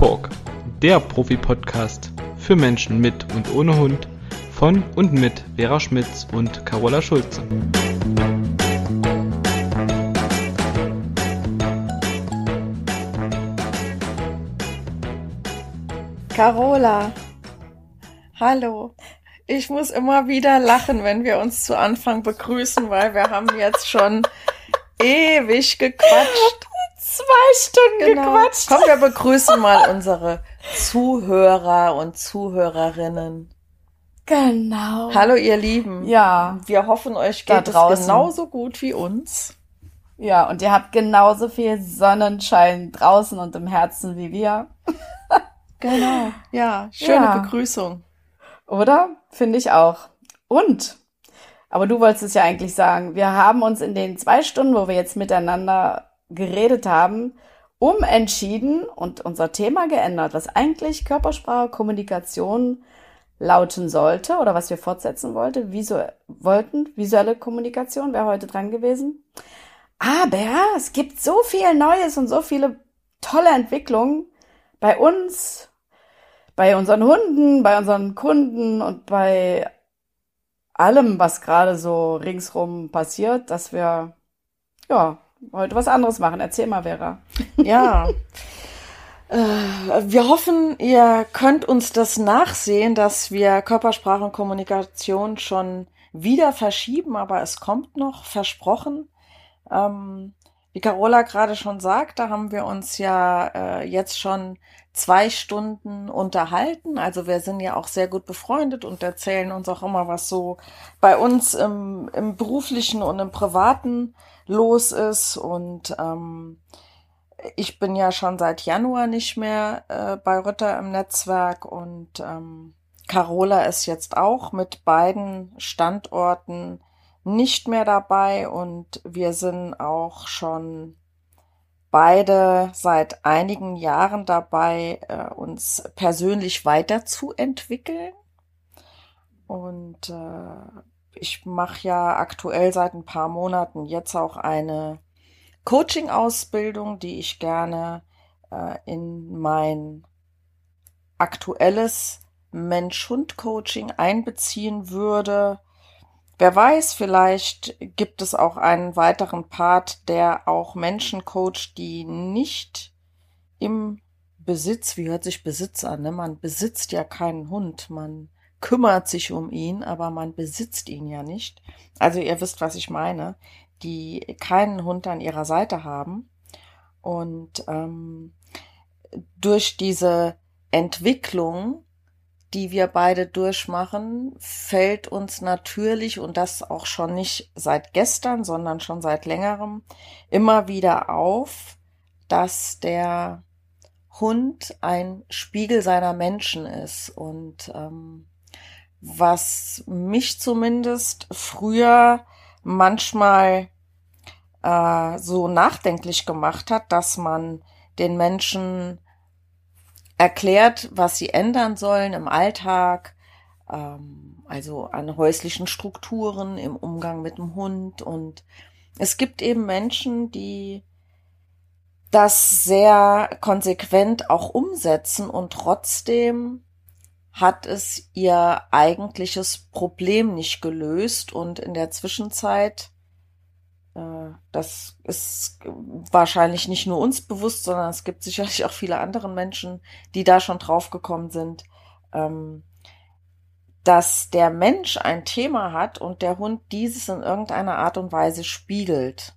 Talk, der Profi-Podcast für Menschen mit und ohne Hund von und mit Vera Schmitz und Carola Schulze. Carola, hallo. Ich muss immer wieder lachen, wenn wir uns zu Anfang begrüßen, weil wir haben jetzt schon ewig gequatscht. Zwei Stunden genau. gequatscht. Komm, wir begrüßen mal unsere Zuhörer und Zuhörerinnen. Genau. Hallo, ihr Lieben. Ja. Wir hoffen, euch geht es genauso gut wie uns. Ja, und ihr habt genauso viel Sonnenschein draußen und im Herzen wie wir. genau. Ja, schöne ja. Begrüßung. Oder? Finde ich auch. Und, aber du wolltest es ja eigentlich sagen, wir haben uns in den zwei Stunden, wo wir jetzt miteinander geredet haben, umentschieden und unser Thema geändert, was eigentlich Körpersprache, Kommunikation lauten sollte oder was wir fortsetzen wollte, visu wollten, visuelle Kommunikation wäre heute dran gewesen. Aber es gibt so viel Neues und so viele tolle Entwicklungen bei uns, bei unseren Hunden, bei unseren Kunden und bei allem, was gerade so ringsrum passiert, dass wir ja heute was anderes machen. Erzähl mal, Vera. Ja. Äh, wir hoffen, ihr könnt uns das nachsehen, dass wir Körpersprache und Kommunikation schon wieder verschieben, aber es kommt noch, versprochen. Ähm, wie Carola gerade schon sagte, haben wir uns ja äh, jetzt schon zwei Stunden unterhalten. Also wir sind ja auch sehr gut befreundet und erzählen uns auch immer, was so bei uns im, im beruflichen und im privaten los ist. Und ähm, ich bin ja schon seit Januar nicht mehr äh, bei Ritter im Netzwerk und ähm, Carola ist jetzt auch mit beiden Standorten nicht mehr dabei und wir sind auch schon beide seit einigen Jahren dabei, äh, uns persönlich weiterzuentwickeln. Und äh, ich mache ja aktuell seit ein paar Monaten jetzt auch eine Coaching-Ausbildung, die ich gerne äh, in mein aktuelles Mensch-Hund-Coaching einbeziehen würde Wer weiß, vielleicht gibt es auch einen weiteren Part, der auch Menschen coacht, die nicht im Besitz, wie hört sich Besitz an? Ne? Man besitzt ja keinen Hund, man kümmert sich um ihn, aber man besitzt ihn ja nicht. Also ihr wisst, was ich meine, die keinen Hund an ihrer Seite haben. Und ähm, durch diese Entwicklung die wir beide durchmachen, fällt uns natürlich, und das auch schon nicht seit gestern, sondern schon seit längerem, immer wieder auf, dass der Hund ein Spiegel seiner Menschen ist. Und ähm, was mich zumindest früher manchmal äh, so nachdenklich gemacht hat, dass man den Menschen erklärt, was sie ändern sollen im Alltag, ähm, also an häuslichen Strukturen, im Umgang mit dem Hund. Und es gibt eben Menschen, die das sehr konsequent auch umsetzen und trotzdem hat es ihr eigentliches Problem nicht gelöst und in der Zwischenzeit äh, das ist wahrscheinlich nicht nur uns bewusst, sondern es gibt sicherlich auch viele andere Menschen, die da schon drauf gekommen sind, ähm, dass der Mensch ein Thema hat und der Hund dieses in irgendeiner Art und Weise spiegelt.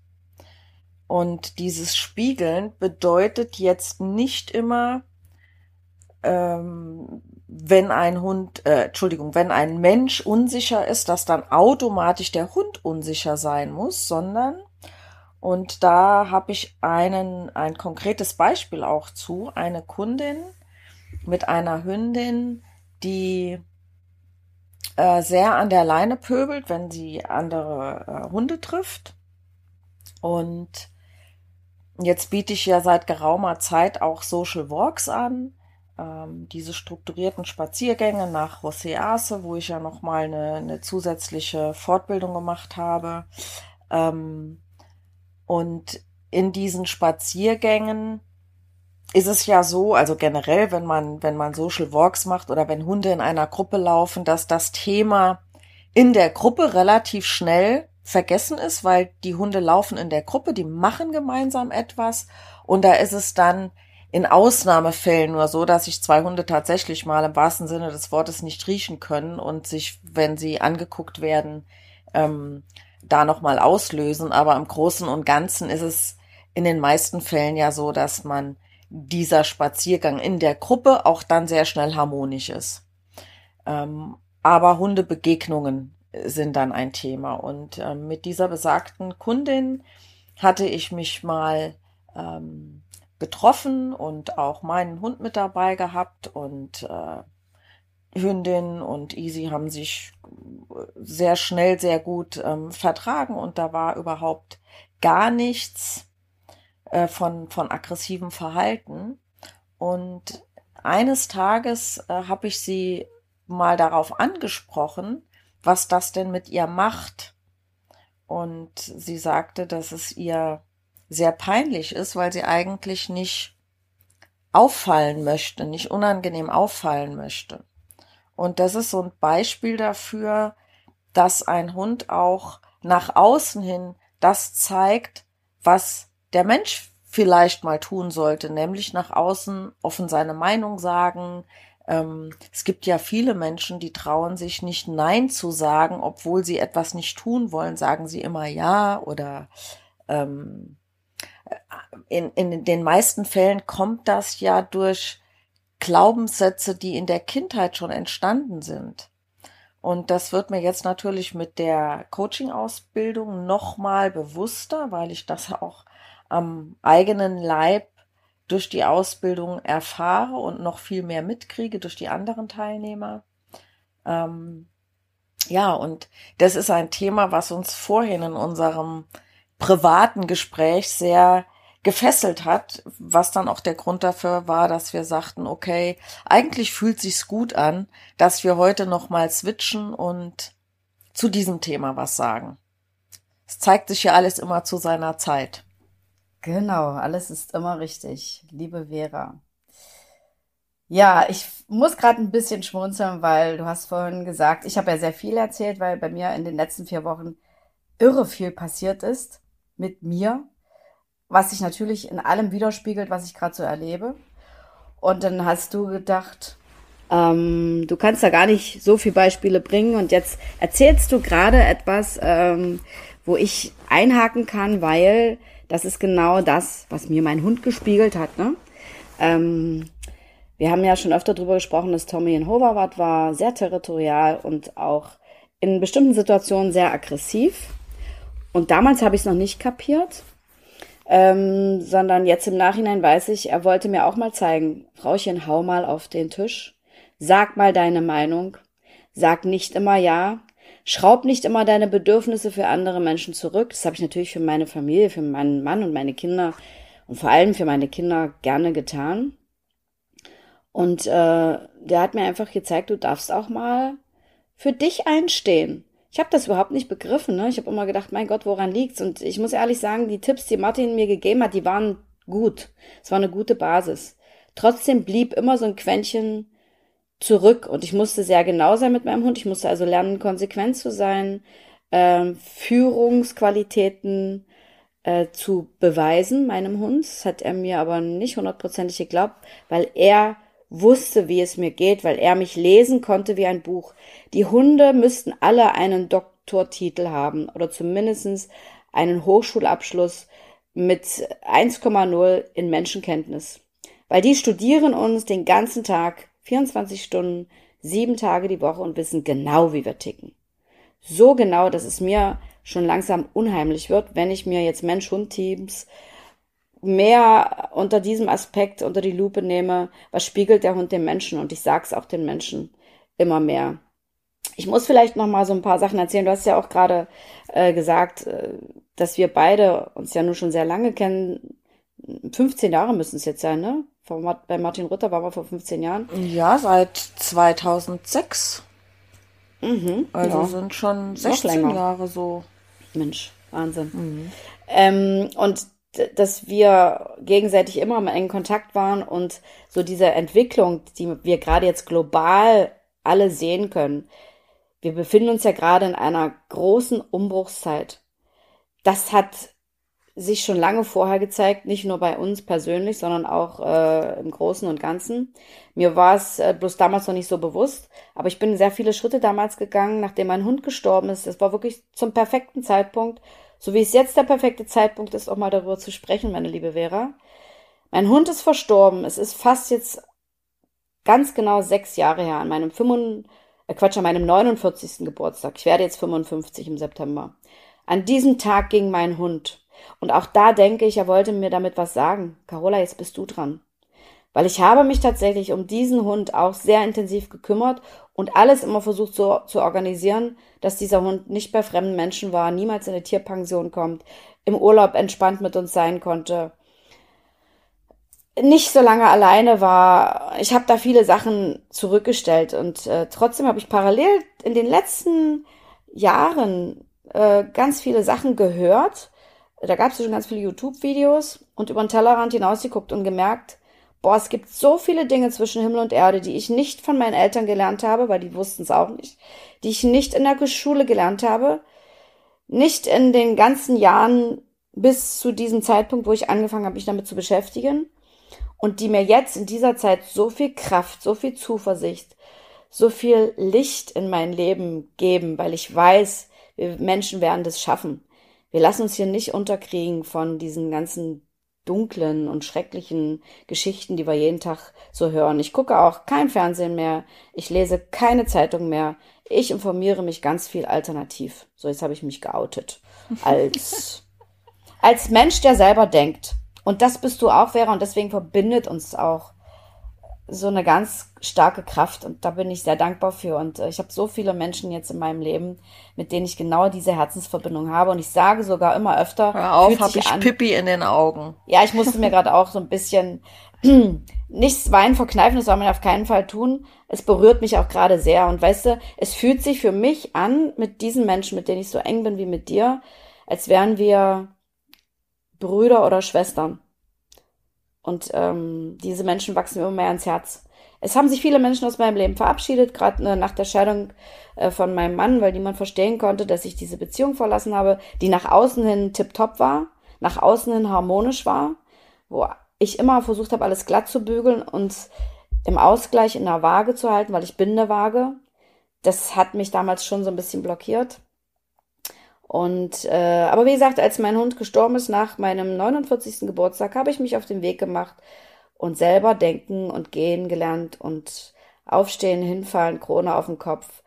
Und dieses Spiegeln bedeutet jetzt nicht immer, ähm, wenn ein Hund, äh, Entschuldigung, wenn ein Mensch unsicher ist, dass dann automatisch der Hund unsicher sein muss, sondern und da habe ich einen ein konkretes Beispiel auch zu eine Kundin mit einer Hündin, die äh, sehr an der Leine pöbelt, wenn sie andere äh, Hunde trifft. Und Jetzt biete ich ja seit geraumer Zeit auch Social Walks an ähm, diese strukturierten Spaziergänge nach Rosease, wo ich ja nochmal eine, eine zusätzliche Fortbildung gemacht habe. Ähm, und in diesen Spaziergängen ist es ja so, also generell, wenn man, wenn man Social Walks macht oder wenn Hunde in einer Gruppe laufen, dass das Thema in der Gruppe relativ schnell vergessen ist, weil die Hunde laufen in der Gruppe, die machen gemeinsam etwas und da ist es dann in Ausnahmefällen nur so, dass sich zwei Hunde tatsächlich mal im wahrsten Sinne des Wortes nicht riechen können und sich, wenn sie angeguckt werden, ähm, da nochmal auslösen. Aber im Großen und Ganzen ist es in den meisten Fällen ja so, dass man dieser Spaziergang in der Gruppe auch dann sehr schnell harmonisch ist. Ähm, aber Hundebegegnungen sind dann ein Thema. Und ähm, mit dieser besagten Kundin hatte ich mich mal ähm, getroffen und auch meinen Hund mit dabei gehabt und äh, Hündin und Easy haben sich sehr schnell sehr gut ähm, vertragen und da war überhaupt gar nichts äh, von, von aggressivem Verhalten. Und eines Tages äh, habe ich sie mal darauf angesprochen, was das denn mit ihr macht. Und sie sagte, dass es ihr sehr peinlich ist, weil sie eigentlich nicht auffallen möchte, nicht unangenehm auffallen möchte. Und das ist so ein Beispiel dafür, dass ein Hund auch nach außen hin das zeigt, was der Mensch vielleicht mal tun sollte, nämlich nach außen offen seine Meinung sagen. Ähm, es gibt ja viele Menschen, die trauen sich nicht Nein zu sagen, obwohl sie etwas nicht tun wollen, sagen sie immer Ja oder ähm, in, in den meisten Fällen kommt das ja durch Glaubenssätze, die in der Kindheit schon entstanden sind. Und das wird mir jetzt natürlich mit der Coaching-Ausbildung nochmal bewusster, weil ich das auch am eigenen Leib durch die Ausbildung erfahre und noch viel mehr mitkriege durch die anderen Teilnehmer. Ähm, ja, und das ist ein Thema, was uns vorhin in unserem privaten Gespräch sehr gefesselt hat, was dann auch der Grund dafür war, dass wir sagten, okay, eigentlich fühlt sich's gut an, dass wir heute noch mal switchen und zu diesem Thema was sagen. Es zeigt sich ja alles immer zu seiner Zeit. Genau, alles ist immer richtig, liebe Vera. Ja, ich muss gerade ein bisschen schmunzeln, weil du hast vorhin gesagt, ich habe ja sehr viel erzählt, weil bei mir in den letzten vier Wochen irre viel passiert ist mit mir, was sich natürlich in allem widerspiegelt, was ich gerade so erlebe. Und dann hast du gedacht, ähm, du kannst da gar nicht so viele Beispiele bringen und jetzt erzählst du gerade etwas, ähm, wo ich einhaken kann, weil das ist genau das, was mir mein Hund gespiegelt hat. Ne? Ähm, wir haben ja schon öfter darüber gesprochen, dass Tommy in Hoverwart war, sehr territorial und auch in bestimmten Situationen sehr aggressiv. Und damals habe ich es noch nicht kapiert, ähm, sondern jetzt im Nachhinein weiß ich, er wollte mir auch mal zeigen, Frauchen, hau mal auf den Tisch, sag mal deine Meinung, sag nicht immer ja, Schraub nicht immer deine Bedürfnisse für andere Menschen zurück. Das habe ich natürlich für meine Familie, für meinen Mann und meine Kinder und vor allem für meine Kinder gerne getan. Und äh, der hat mir einfach gezeigt, du darfst auch mal für dich einstehen. Ich habe das überhaupt nicht begriffen. Ne? Ich habe immer gedacht, mein Gott, woran liegt's? Und ich muss ehrlich sagen, die Tipps, die Martin mir gegeben hat, die waren gut. Es war eine gute Basis. Trotzdem blieb immer so ein Quäntchen zurück und ich musste sehr genau sein mit meinem Hund. Ich musste also lernen, konsequent zu sein, äh, Führungsqualitäten äh, zu beweisen meinem Hund. Das hat er mir aber nicht hundertprozentig geglaubt, weil er wusste, wie es mir geht, weil er mich lesen konnte wie ein Buch. Die Hunde müssten alle einen Doktortitel haben oder zumindestens einen Hochschulabschluss mit 1,0 in Menschenkenntnis. Weil die studieren uns den ganzen Tag 24 Stunden, sieben Tage die Woche und wissen genau, wie wir ticken. So genau, dass es mir schon langsam unheimlich wird, wenn ich mir jetzt Mensch-Hund-Teams mehr unter diesem Aspekt unter die Lupe nehme, was spiegelt der Hund dem Menschen und ich sag's auch den Menschen immer mehr. Ich muss vielleicht noch mal so ein paar Sachen erzählen. Du hast ja auch gerade äh, gesagt, äh, dass wir beide uns ja nun schon sehr lange kennen. 15 Jahre müssen es jetzt sein, ne? bei Martin Rutter waren wir vor 15 Jahren. Ja, seit 2006. Mhm, also ja. sind schon 16 Jahre so. Mensch, Wahnsinn. Mhm. Ähm, und dass wir gegenseitig immer im engen Kontakt waren und so diese Entwicklung, die wir gerade jetzt global alle sehen können. Wir befinden uns ja gerade in einer großen Umbruchszeit. Das hat sich schon lange vorher gezeigt, nicht nur bei uns persönlich, sondern auch äh, im Großen und Ganzen. Mir war es äh, bloß damals noch nicht so bewusst, aber ich bin sehr viele Schritte damals gegangen, nachdem mein Hund gestorben ist. Es war wirklich zum perfekten Zeitpunkt, so wie es jetzt der perfekte Zeitpunkt ist, auch mal darüber zu sprechen, meine liebe Vera. Mein Hund ist verstorben. Es ist fast jetzt ganz genau sechs Jahre her, an meinem 5, äh Quatsch, an meinem 49. Geburtstag. Ich werde jetzt 55 im September. An diesem Tag ging mein Hund und auch da denke ich, er wollte mir damit was sagen. Carola, jetzt bist du dran. Weil ich habe mich tatsächlich um diesen Hund auch sehr intensiv gekümmert und alles immer versucht so zu organisieren, dass dieser Hund nicht bei fremden Menschen war, niemals in eine Tierpension kommt, im Urlaub entspannt mit uns sein konnte, nicht so lange alleine war. Ich habe da viele Sachen zurückgestellt und äh, trotzdem habe ich parallel in den letzten Jahren äh, ganz viele Sachen gehört da gab es schon ganz viele YouTube-Videos und über den Tellerrand hinausgeguckt und gemerkt, boah, es gibt so viele Dinge zwischen Himmel und Erde, die ich nicht von meinen Eltern gelernt habe, weil die wussten es auch nicht, die ich nicht in der Schule gelernt habe, nicht in den ganzen Jahren bis zu diesem Zeitpunkt, wo ich angefangen habe, mich damit zu beschäftigen und die mir jetzt in dieser Zeit so viel Kraft, so viel Zuversicht, so viel Licht in mein Leben geben, weil ich weiß, wir Menschen werden das schaffen. Wir lassen uns hier nicht unterkriegen von diesen ganzen dunklen und schrecklichen Geschichten, die wir jeden Tag so hören. Ich gucke auch kein Fernsehen mehr, ich lese keine Zeitung mehr, ich informiere mich ganz viel alternativ. So, jetzt habe ich mich geoutet. Als, als Mensch, der selber denkt. Und das bist du auch, Vera, und deswegen verbindet uns auch so eine ganz starke Kraft und da bin ich sehr dankbar für. Und äh, ich habe so viele Menschen jetzt in meinem Leben, mit denen ich genau diese Herzensverbindung habe. Und ich sage sogar immer öfter. Hör auf, habe ich an, Pippi in den Augen. Ja, ich musste mir gerade auch so ein bisschen nichts Wein verkneifen, das soll man auf keinen Fall tun. Es berührt mich auch gerade sehr. Und weißt du, es fühlt sich für mich an, mit diesen Menschen, mit denen ich so eng bin wie mit dir, als wären wir Brüder oder Schwestern. Und ähm, diese Menschen wachsen mir immer mehr ans Herz. Es haben sich viele Menschen aus meinem Leben verabschiedet, gerade äh, nach der Scheidung äh, von meinem Mann, weil niemand verstehen konnte, dass ich diese Beziehung verlassen habe, die nach außen hin tiptop war, nach außen hin harmonisch war, wo ich immer versucht habe, alles glatt zu bügeln und im Ausgleich in der Waage zu halten, weil ich bin eine Waage. Das hat mich damals schon so ein bisschen blockiert. Und äh, aber wie gesagt, als mein Hund gestorben ist nach meinem 49. Geburtstag, habe ich mich auf den Weg gemacht und selber denken und gehen gelernt und aufstehen, hinfallen, Krone auf den Kopf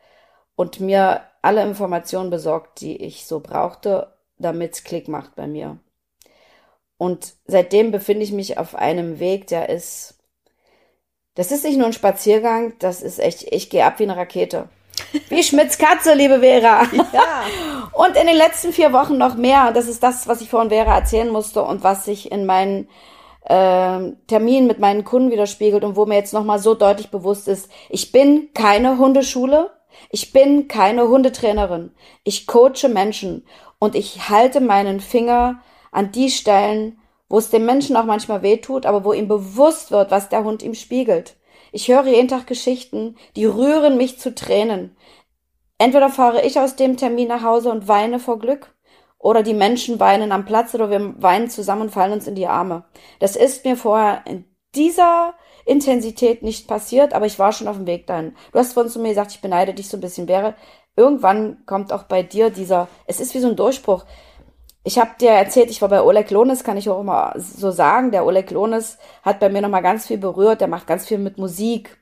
und mir alle Informationen besorgt, die ich so brauchte, damit es Klick macht bei mir. Und seitdem befinde ich mich auf einem Weg, der ist, das ist nicht nur ein Spaziergang, das ist echt, ich gehe ab wie eine Rakete. Wie Schmidts Katze, liebe Vera. Ja. Und in den letzten vier Wochen noch mehr. Das ist das, was ich vorhin Vera erzählen musste und was sich in meinen äh, Terminen mit meinen Kunden widerspiegelt und wo mir jetzt nochmal so deutlich bewusst ist, ich bin keine Hundeschule, ich bin keine Hundetrainerin. Ich coache Menschen und ich halte meinen Finger an die Stellen, wo es dem Menschen auch manchmal wehtut, aber wo ihm bewusst wird, was der Hund ihm spiegelt. Ich höre jeden Tag Geschichten, die rühren mich zu Tränen. Entweder fahre ich aus dem Termin nach Hause und weine vor Glück, oder die Menschen weinen am Platz oder wir weinen zusammen und fallen uns in die Arme. Das ist mir vorher in dieser Intensität nicht passiert, aber ich war schon auf dem Weg dahin. Du hast vorhin zu mir gesagt, ich beneide dich so ein bisschen. Wäre irgendwann kommt auch bei dir dieser, es ist wie so ein Durchbruch. Ich habe dir erzählt, ich war bei Oleg Lones, kann ich auch immer so sagen. Der Oleg Lones hat bei mir nochmal ganz viel berührt. Der macht ganz viel mit Musik.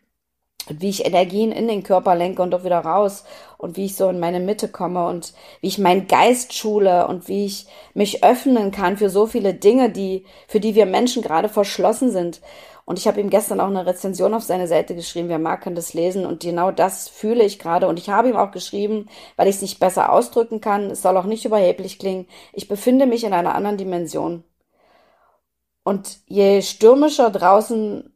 Und wie ich Energien in den Körper lenke und doch wieder raus. Und wie ich so in meine Mitte komme und wie ich meinen Geist schule und wie ich mich öffnen kann für so viele Dinge, die, für die wir Menschen gerade verschlossen sind. Und ich habe ihm gestern auch eine Rezension auf seine Seite geschrieben. Wer mag, kann das lesen. Und genau das fühle ich gerade. Und ich habe ihm auch geschrieben, weil ich es nicht besser ausdrücken kann. Es soll auch nicht überheblich klingen. Ich befinde mich in einer anderen Dimension. Und je stürmischer draußen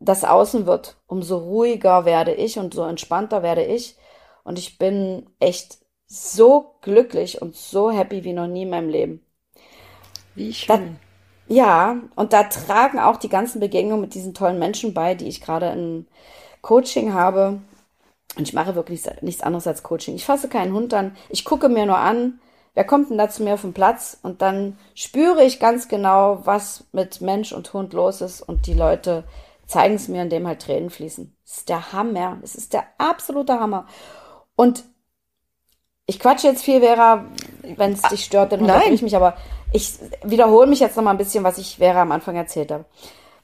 das Außen wird, umso ruhiger werde ich und so entspannter werde ich. Und ich bin echt so glücklich und so happy wie noch nie in meinem Leben. Wie schön. Ja, und da tragen auch die ganzen Begegnungen mit diesen tollen Menschen bei, die ich gerade in Coaching habe. Und ich mache wirklich nichts anderes als Coaching. Ich fasse keinen Hund an. Ich gucke mir nur an, wer kommt denn da zu mir auf den Platz? Und dann spüre ich ganz genau, was mit Mensch und Hund los ist. Und die Leute zeigen es mir, indem halt Tränen fließen. Das ist der Hammer. Es ist der absolute Hammer. Und ich quatsche jetzt viel, Vera, wenn es dich stört, dann unterbreche ich mich, aber ich wiederhole mich jetzt noch mal ein bisschen, was ich Vera am Anfang erzählt habe.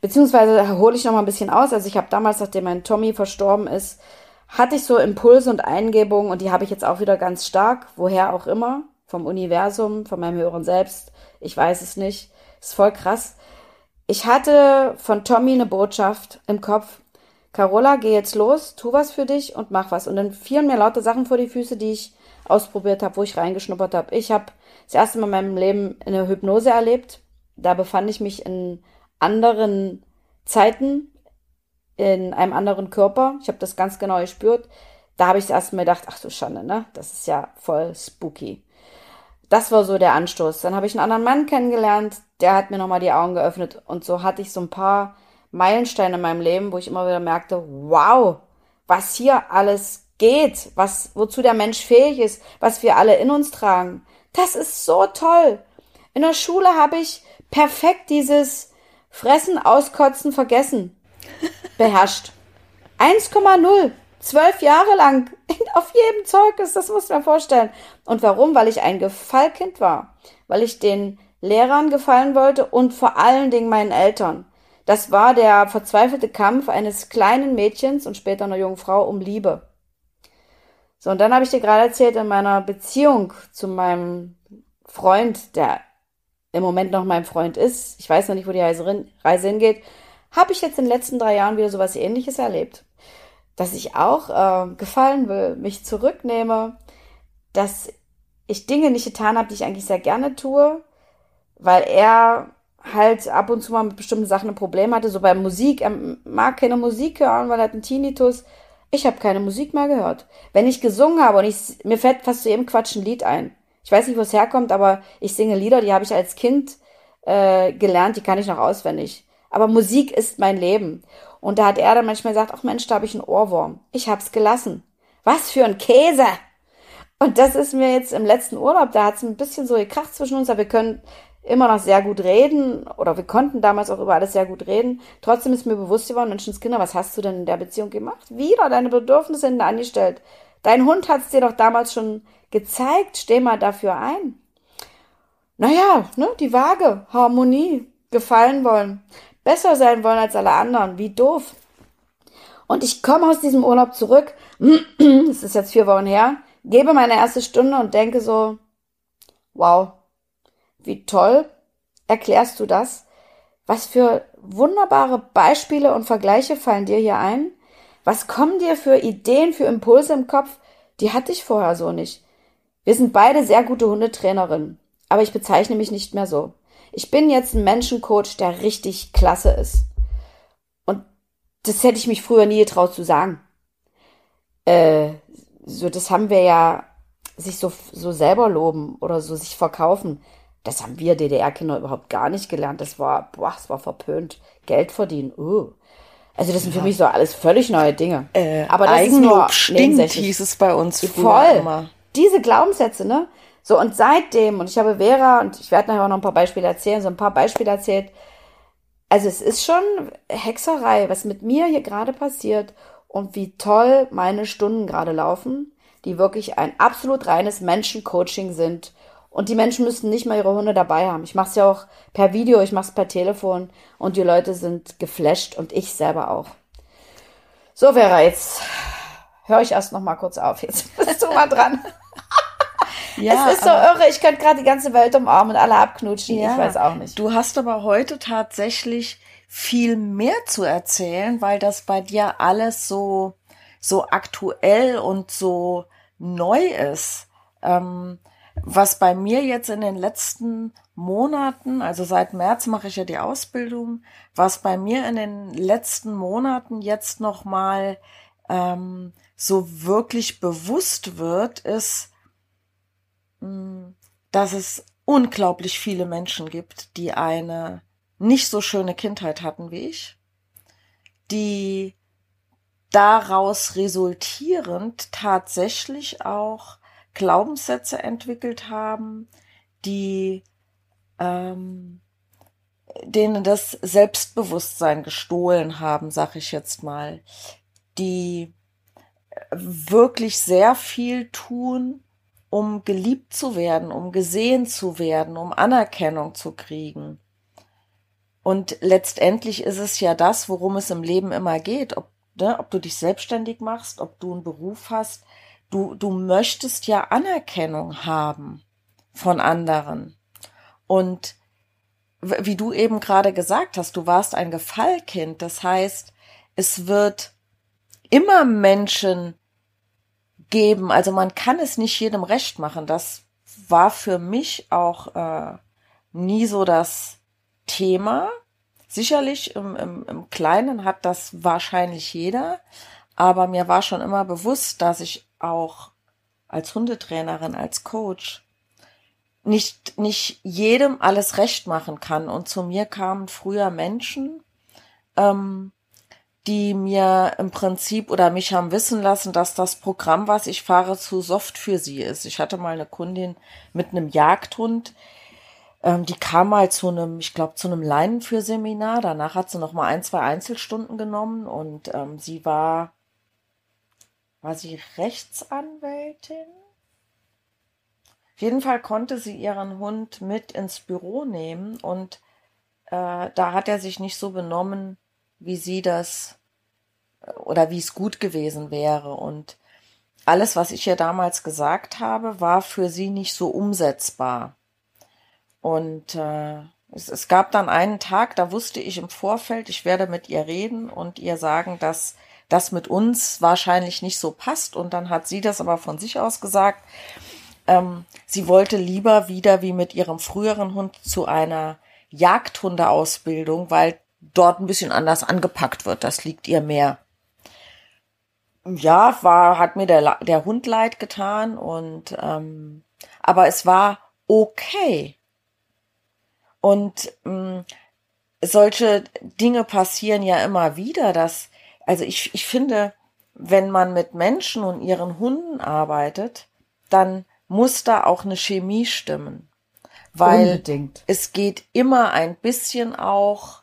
Beziehungsweise hole ich noch mal ein bisschen aus. Also ich habe damals, nachdem mein Tommy verstorben ist, hatte ich so Impulse und Eingebungen und die habe ich jetzt auch wieder ganz stark, woher auch immer, vom Universum, von meinem höheren Selbst. Ich weiß es nicht. Ist voll krass. Ich hatte von Tommy eine Botschaft im Kopf. Carola, geh jetzt los, tu was für dich und mach was. Und dann fielen mir lauter Sachen vor die Füße, die ich ausprobiert habe, wo ich reingeschnuppert habe. Ich habe das erste Mal in meinem Leben eine Hypnose erlebt. Da befand ich mich in anderen Zeiten, in einem anderen Körper. Ich habe das ganz genau gespürt. Da habe ich das erste Mal gedacht, ach du Schande, ne? Das ist ja voll spooky. Das war so der Anstoß. Dann habe ich einen anderen Mann kennengelernt, der hat mir nochmal die Augen geöffnet und so hatte ich so ein paar Meilensteine in meinem Leben, wo ich immer wieder merkte, wow, was hier alles geht, was, wozu der Mensch fähig ist, was wir alle in uns tragen. Das ist so toll. In der Schule habe ich perfekt dieses Fressen, Auskotzen, Vergessen beherrscht. 1,0. Zwölf Jahre lang. Auf jedem Zeugnis, das muss man vorstellen. Und warum? Weil ich ein Gefallkind war. Weil ich den Lehrern gefallen wollte und vor allen Dingen meinen Eltern. Das war der verzweifelte Kampf eines kleinen Mädchens und später einer jungen Frau um Liebe. So, und dann habe ich dir gerade erzählt, in meiner Beziehung zu meinem Freund, der im Moment noch mein Freund ist, ich weiß noch nicht, wo die Reise hingeht, habe ich jetzt in den letzten drei Jahren wieder sowas ähnliches erlebt. Dass ich auch äh, gefallen will, mich zurücknehme, dass ich Dinge nicht getan habe, die ich eigentlich sehr gerne tue, weil er halt ab und zu mal mit bestimmten Sachen ein Problem hatte, so bei Musik, er mag keine Musik hören, weil er hat einen Tinnitus ich habe keine Musik mehr gehört. Wenn ich gesungen habe und ich, mir fällt fast zu jedem Quatsch ein Lied ein. Ich weiß nicht, wo es herkommt, aber ich singe Lieder, die habe ich als Kind äh, gelernt, die kann ich noch auswendig. Aber Musik ist mein Leben. Und da hat er dann manchmal gesagt, ach Mensch, da habe ich einen Ohrwurm. Ich hab's gelassen. Was für ein Käse! Und das ist mir jetzt im letzten Urlaub, da hat's ein bisschen so gekracht zwischen uns, aber wir können immer noch sehr gut reden oder wir konnten damals auch über alles sehr gut reden. Trotzdem ist mir bewusst geworden, Menschenskinder, was hast du denn in der Beziehung gemacht? Wieder deine Bedürfnisse hinten angestellt. Dein Hund hat es dir doch damals schon gezeigt. Steh mal dafür ein. Naja, ne, die Waage, Harmonie, gefallen wollen, besser sein wollen als alle anderen. Wie doof. Und ich komme aus diesem Urlaub zurück. Es ist jetzt vier Wochen her. Gebe meine erste Stunde und denke so, wow, wie toll erklärst du das? Was für wunderbare Beispiele und Vergleiche fallen dir hier ein? Was kommen dir für Ideen, für Impulse im Kopf? Die hatte ich vorher so nicht. Wir sind beide sehr gute Hundetrainerinnen, aber ich bezeichne mich nicht mehr so. Ich bin jetzt ein Menschencoach, der richtig klasse ist. Und das hätte ich mich früher nie getraut zu sagen. Äh, so, das haben wir ja sich so, so selber loben oder so sich verkaufen. Das haben wir DDR-Kinder überhaupt gar nicht gelernt. Das war, boah, das war verpönt. Geld verdienen, uh. Also das sind ja. für mich so alles völlig neue Dinge. Äh, Aber das Eigenlob ist nur stinkt, hieß es bei uns voll. Immer. Diese Glaubenssätze, ne? So, und seitdem, und ich habe Vera, und ich werde nachher auch noch ein paar Beispiele erzählen, so ein paar Beispiele erzählt. Also es ist schon Hexerei, was mit mir hier gerade passiert und wie toll meine Stunden gerade laufen, die wirklich ein absolut reines Menschencoaching sind und die Menschen müssten nicht mal ihre Hunde dabei haben. Ich mache es ja auch per Video, ich mache es per Telefon und die Leute sind geflasht und ich selber auch. So, Vera, jetzt höre ich erst noch mal kurz auf. Jetzt bist du mal dran. ja, es ist so irre. Ich könnte gerade die ganze Welt umarmen und alle abknutschen. Ja, ich weiß auch nicht. Du hast aber heute tatsächlich viel mehr zu erzählen, weil das bei dir alles so, so aktuell und so neu ist. Ähm, was bei mir jetzt in den letzten Monaten, also seit März mache ich ja die Ausbildung, was bei mir in den letzten Monaten jetzt noch mal ähm, so wirklich bewusst wird, ist, hm, dass es unglaublich viele Menschen gibt, die eine nicht so schöne Kindheit hatten wie ich, die daraus resultierend tatsächlich auch Glaubenssätze entwickelt haben, die ähm, denen das Selbstbewusstsein gestohlen haben, sag ich jetzt mal, die wirklich sehr viel tun, um geliebt zu werden, um gesehen zu werden, um Anerkennung zu kriegen. Und letztendlich ist es ja das, worum es im Leben immer geht, ob, ne, ob du dich selbstständig machst, ob du einen Beruf hast. Du, du möchtest ja Anerkennung haben von anderen. Und wie du eben gerade gesagt hast, du warst ein Gefallkind. Das heißt, es wird immer Menschen geben. Also man kann es nicht jedem recht machen. Das war für mich auch äh, nie so das Thema. Sicherlich im, im, im Kleinen hat das wahrscheinlich jeder, aber mir war schon immer bewusst, dass ich auch als Hundetrainerin, als Coach nicht, nicht jedem alles recht machen kann. Und zu mir kamen früher Menschen, ähm, die mir im Prinzip oder mich haben wissen lassen, dass das Programm, was ich fahre, zu soft für sie ist. Ich hatte mal eine Kundin mit einem Jagdhund, ähm, die kam mal zu einem, ich glaube, zu einem Leinenführseminar. Danach hat sie noch mal ein, zwei Einzelstunden genommen und ähm, sie war, war sie Rechtsanwältin? Auf jeden Fall konnte sie ihren Hund mit ins Büro nehmen und äh, da hat er sich nicht so benommen, wie sie das oder wie es gut gewesen wäre. Und alles, was ich ihr damals gesagt habe, war für sie nicht so umsetzbar. Und äh, es, es gab dann einen Tag, da wusste ich im Vorfeld, ich werde mit ihr reden und ihr sagen, dass das mit uns wahrscheinlich nicht so passt. Und dann hat sie das aber von sich aus gesagt. Ähm, sie wollte lieber wieder wie mit ihrem früheren Hund zu einer Jagdhundeausbildung, weil dort ein bisschen anders angepackt wird. Das liegt ihr mehr ja, war, hat mir der, der Hund leid getan und ähm, aber es war okay. Und ähm, solche Dinge passieren ja immer wieder, dass, also ich, ich finde, wenn man mit Menschen und ihren Hunden arbeitet, dann muss da auch eine Chemie stimmen. Weil Unbedingt. es geht immer ein bisschen auch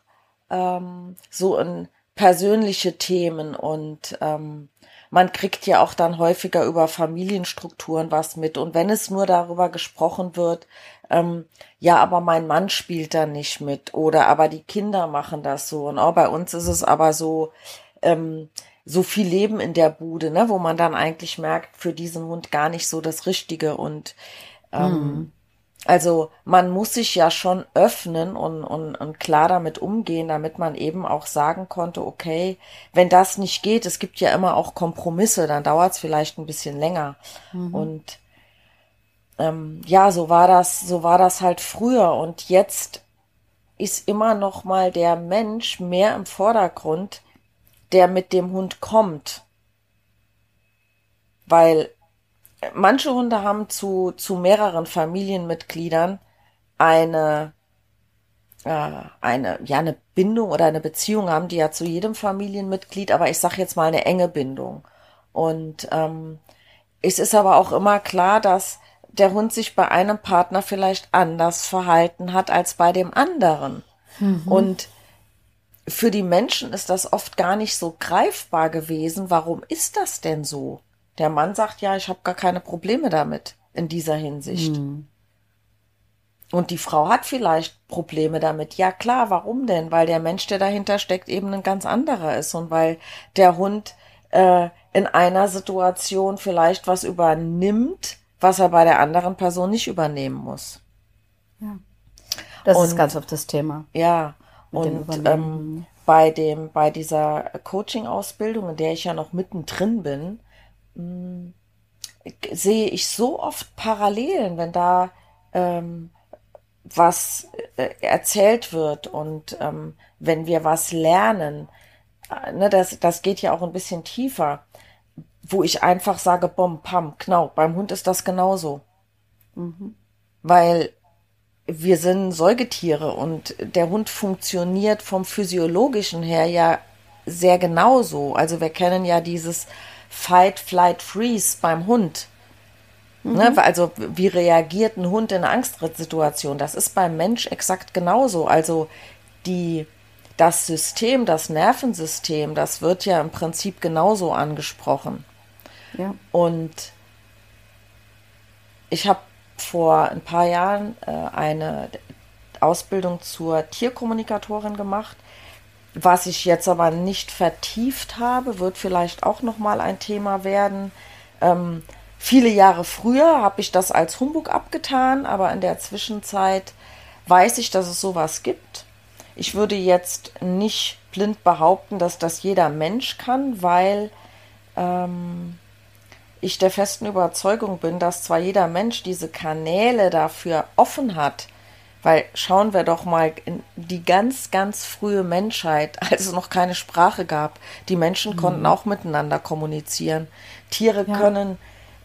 ähm, so in persönliche Themen und ähm, man kriegt ja auch dann häufiger über Familienstrukturen was mit. Und wenn es nur darüber gesprochen wird, ähm, ja, aber mein Mann spielt da nicht mit oder aber die Kinder machen das so. Und auch bei uns ist es aber so, ähm, so viel Leben in der Bude, ne, wo man dann eigentlich merkt, für diesen Hund gar nicht so das Richtige. Und ähm, mhm. Also man muss sich ja schon öffnen und, und, und klar damit umgehen, damit man eben auch sagen konnte, okay, wenn das nicht geht, es gibt ja immer auch Kompromisse, dann dauert es vielleicht ein bisschen länger. Mhm. Und ähm, ja, so war das, so war das halt früher. Und jetzt ist immer noch mal der Mensch mehr im Vordergrund, der mit dem Hund kommt. Weil manche Hunde haben zu, zu mehreren Familienmitgliedern eine, äh, eine, ja, eine Bindung oder eine Beziehung haben die ja zu jedem Familienmitglied, aber ich sage jetzt mal eine enge Bindung. Und ähm, es ist aber auch immer klar, dass der Hund sich bei einem Partner vielleicht anders verhalten hat als bei dem anderen. Mhm. Und für die Menschen ist das oft gar nicht so greifbar gewesen. Warum ist das denn so? Der Mann sagt, ja, ich habe gar keine Probleme damit in dieser Hinsicht. Hm. Und die Frau hat vielleicht Probleme damit. Ja klar, warum denn? Weil der Mensch, der dahinter steckt, eben ein ganz anderer ist und weil der Hund äh, in einer Situation vielleicht was übernimmt, was er bei der anderen Person nicht übernehmen muss. Ja. Das und, ist ganz oft das Thema. Ja. Und ähm, bei dem, bei dieser Coaching-Ausbildung, in der ich ja noch mittendrin bin, mh, sehe ich so oft Parallelen, wenn da ähm, was äh, erzählt wird und ähm, wenn wir was lernen, äh, ne, das, das geht ja auch ein bisschen tiefer, wo ich einfach sage, bom, pam, genau, beim Hund ist das genauso. Mhm. Weil wir sind Säugetiere und der Hund funktioniert vom physiologischen her ja sehr genauso. Also wir kennen ja dieses Fight, Flight, Freeze beim Hund. Ne? Mhm. Ne? Also wie reagiert ein Hund in einer Angstsituation? Das ist beim Mensch exakt genauso. Also die, das System, das Nervensystem, das wird ja im Prinzip genauso angesprochen. Ja. Und ich habe vor ein paar Jahren äh, eine Ausbildung zur Tierkommunikatorin gemacht. Was ich jetzt aber nicht vertieft habe, wird vielleicht auch noch mal ein Thema werden. Ähm, viele Jahre früher habe ich das als Humbug abgetan, aber in der Zwischenzeit weiß ich, dass es sowas gibt. Ich würde jetzt nicht blind behaupten, dass das jeder Mensch kann, weil ähm, ich der festen Überzeugung bin, dass zwar jeder Mensch diese Kanäle dafür offen hat, weil schauen wir doch mal in die ganz, ganz frühe Menschheit, als es noch keine Sprache gab. Die Menschen mhm. konnten auch miteinander kommunizieren. Tiere ja. können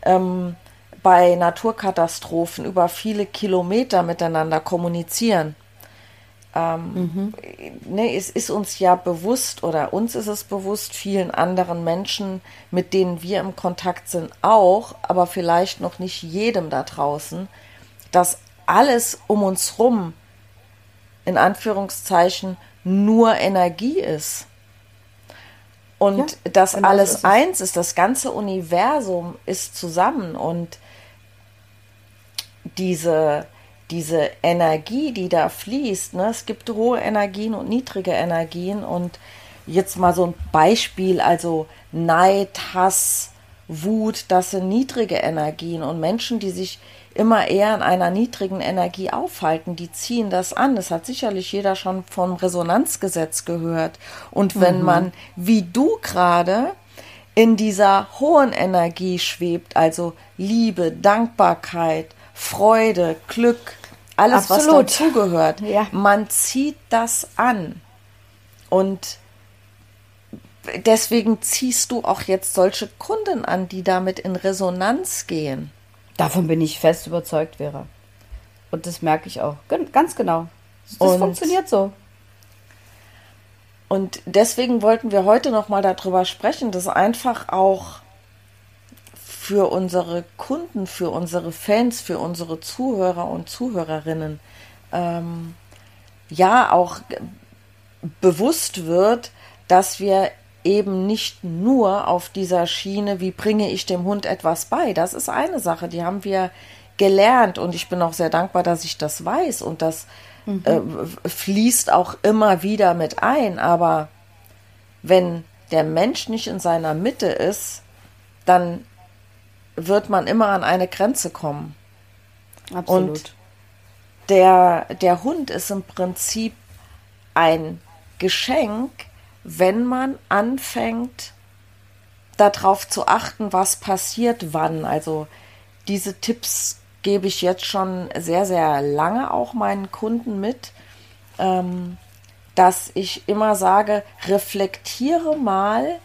ähm, bei Naturkatastrophen über viele Kilometer miteinander kommunizieren. Ähm, mhm. ne, es ist uns ja bewusst oder uns ist es bewusst, vielen anderen Menschen, mit denen wir im Kontakt sind, auch, aber vielleicht noch nicht jedem da draußen, dass alles um uns rum in Anführungszeichen nur Energie ist. Und ja, dass genau alles ist eins ist, das ganze Universum ist zusammen und diese, diese Energie, die da fließt, ne? es gibt hohe Energien und niedrige Energien und jetzt mal so ein Beispiel, also Neid, Hass, Wut, das sind niedrige Energien und Menschen, die sich immer eher in einer niedrigen Energie aufhalten, die ziehen das an. Das hat sicherlich jeder schon vom Resonanzgesetz gehört. Und wenn mhm. man, wie du gerade, in dieser hohen Energie schwebt, also Liebe, Dankbarkeit, Freude, Glück, alles, Absolut. was dazugehört. Ja. Man zieht das an. Und deswegen ziehst du auch jetzt solche Kunden an, die damit in Resonanz gehen. Davon bin ich fest überzeugt, Vera. Und das merke ich auch. Ganz genau. Das und, funktioniert so. Und deswegen wollten wir heute noch mal darüber sprechen, dass einfach auch für unsere Kunden, für unsere Fans, für unsere Zuhörer und Zuhörerinnen ähm, ja auch bewusst wird, dass wir eben nicht nur auf dieser Schiene, wie bringe ich dem Hund etwas bei. Das ist eine Sache, die haben wir gelernt und ich bin auch sehr dankbar, dass ich das weiß und das mhm. äh, fließt auch immer wieder mit ein. Aber wenn der Mensch nicht in seiner Mitte ist, dann wird man immer an eine Grenze kommen. Absolut. Und der, der Hund ist im Prinzip ein Geschenk, wenn man anfängt, darauf zu achten, was passiert wann. Also diese Tipps gebe ich jetzt schon sehr, sehr lange auch meinen Kunden mit, ähm, dass ich immer sage, reflektiere mal,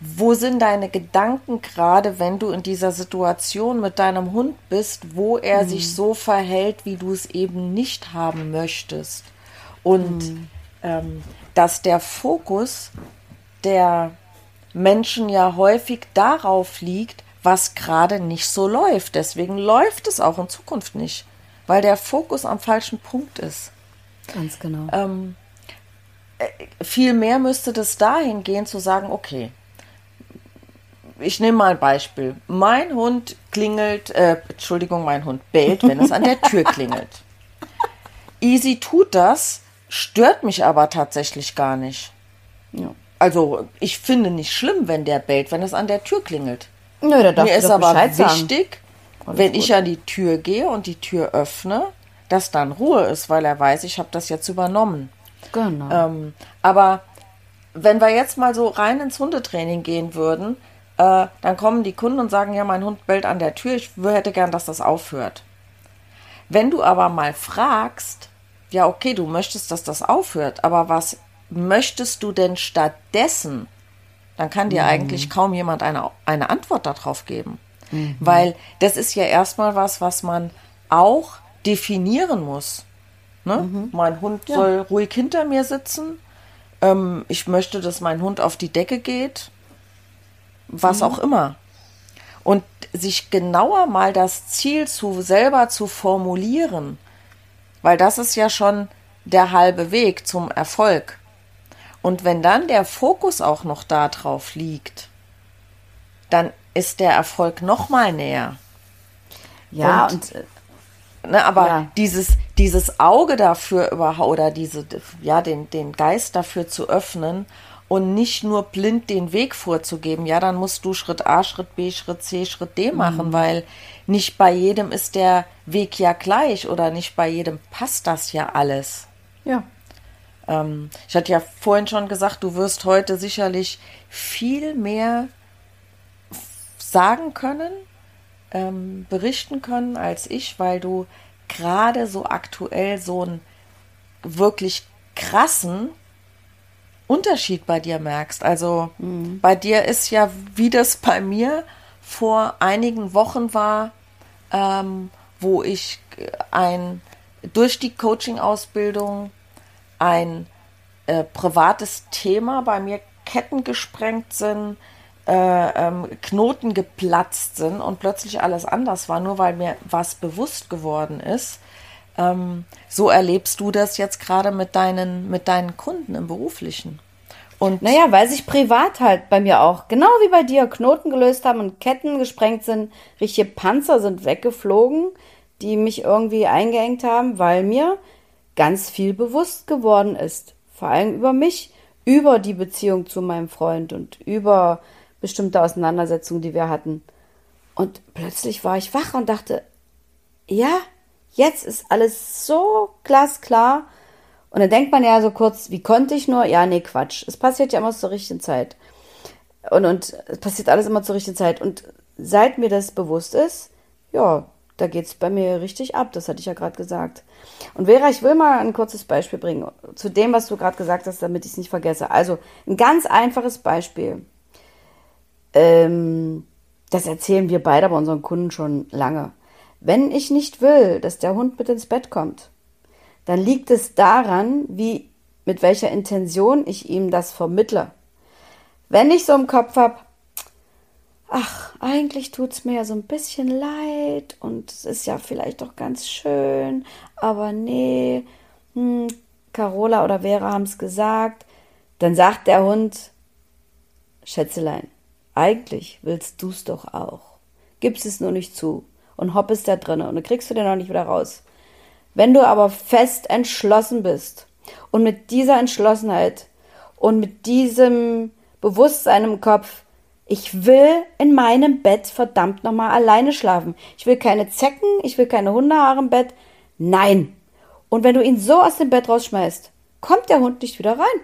wo sind deine Gedanken gerade, wenn du in dieser Situation mit deinem Hund bist, wo er mhm. sich so verhält, wie du es eben nicht haben möchtest. Und mhm. ähm, dass der Fokus der Menschen ja häufig darauf liegt, was gerade nicht so läuft. Deswegen läuft es auch in Zukunft nicht, weil der Fokus am falschen Punkt ist. Ganz genau. Ähm, äh, viel mehr müsste das dahin gehen, zu sagen, okay, ich nehme mal ein Beispiel. Mein Hund klingelt, äh, Entschuldigung, mein Hund bellt, wenn es an der Tür klingelt. Easy tut das, stört mich aber tatsächlich gar nicht. Ja. Also ich finde nicht schlimm, wenn der bellt, wenn es an der Tür klingelt. Nö, da darf Mir ist aber wichtig, wenn gut. ich an die Tür gehe und die Tür öffne, dass dann Ruhe ist, weil er weiß, ich habe das jetzt übernommen. Genau. Ähm, aber wenn wir jetzt mal so rein ins Hundetraining gehen würden, äh, dann kommen die Kunden und sagen, ja, mein Hund bellt an der Tür, ich hätte gern, dass das aufhört. Wenn du aber mal fragst, ja, okay, du möchtest, dass das aufhört, aber was möchtest du denn stattdessen? Dann kann dir mhm. eigentlich kaum jemand eine, eine Antwort darauf geben. Mhm. Weil das ist ja erstmal was, was man auch definieren muss. Ne? Mhm. Mein Hund ja. soll ruhig hinter mir sitzen. Ähm, ich möchte, dass mein Hund auf die Decke geht. Was mhm. auch immer. Und sich genauer mal das Ziel zu selber zu formulieren, weil das ist ja schon der halbe Weg zum Erfolg. Und wenn dann der Fokus auch noch da drauf liegt, dann ist der Erfolg noch mal näher. Ja, und, und äh, ne, aber ja. dieses dieses Auge dafür überhaupt oder diese ja den den Geist dafür zu öffnen und nicht nur blind den Weg vorzugeben. Ja, dann musst du Schritt A, Schritt B, Schritt C, Schritt D machen, mhm. weil nicht bei jedem ist der Weg ja gleich oder nicht bei jedem passt das ja alles. Ja. Ähm, ich hatte ja vorhin schon gesagt, du wirst heute sicherlich viel mehr sagen können, ähm, berichten können als ich, weil du gerade so aktuell so einen wirklich krassen Unterschied bei dir merkst. Also mhm. bei dir ist ja, wie das bei mir vor einigen Wochen war, ähm, wo ich ein durch die Coaching-Ausbildung ein äh, privates Thema bei mir Ketten gesprengt sind, äh, ähm, Knoten geplatzt sind und plötzlich alles anders war, nur weil mir was bewusst geworden ist. Ähm, so erlebst du das jetzt gerade mit deinen, mit deinen Kunden im Beruflichen. Und naja, weil sich privat halt bei mir auch, genau wie bei dir, Knoten gelöst haben und Ketten gesprengt sind, richtige Panzer sind weggeflogen, die mich irgendwie eingeengt haben, weil mir ganz viel bewusst geworden ist. Vor allem über mich, über die Beziehung zu meinem Freund und über bestimmte Auseinandersetzungen, die wir hatten. Und plötzlich war ich wach und dachte, ja, jetzt ist alles so glasklar. Und dann denkt man ja so kurz, wie konnte ich nur? Ja, nee, Quatsch. Es passiert ja immer zur richtigen Zeit. Und, und es passiert alles immer zur richtigen Zeit. Und seit mir das bewusst ist, ja, da geht's bei mir richtig ab. Das hatte ich ja gerade gesagt. Und Vera, ich will mal ein kurzes Beispiel bringen zu dem, was du gerade gesagt hast, damit ich es nicht vergesse. Also ein ganz einfaches Beispiel. Ähm, das erzählen wir beide bei unseren Kunden schon lange. Wenn ich nicht will, dass der Hund mit ins Bett kommt, dann liegt es daran, wie, mit welcher Intention ich ihm das vermittle. Wenn ich so im Kopf habe, ach, eigentlich tut's mir ja so ein bisschen leid und es ist ja vielleicht doch ganz schön, aber nee, hm, Carola oder Vera haben's gesagt, dann sagt der Hund, Schätzelein, eigentlich willst du's doch auch. Gibst es nur nicht zu und hopp ist da drinne und dann kriegst du den noch nicht wieder raus. Wenn du aber fest entschlossen bist und mit dieser Entschlossenheit und mit diesem Bewusstsein im Kopf, ich will in meinem Bett verdammt nochmal alleine schlafen. Ich will keine Zecken, ich will keine Hundehaare im Bett. Nein. Und wenn du ihn so aus dem Bett rausschmeißt, kommt der Hund nicht wieder rein.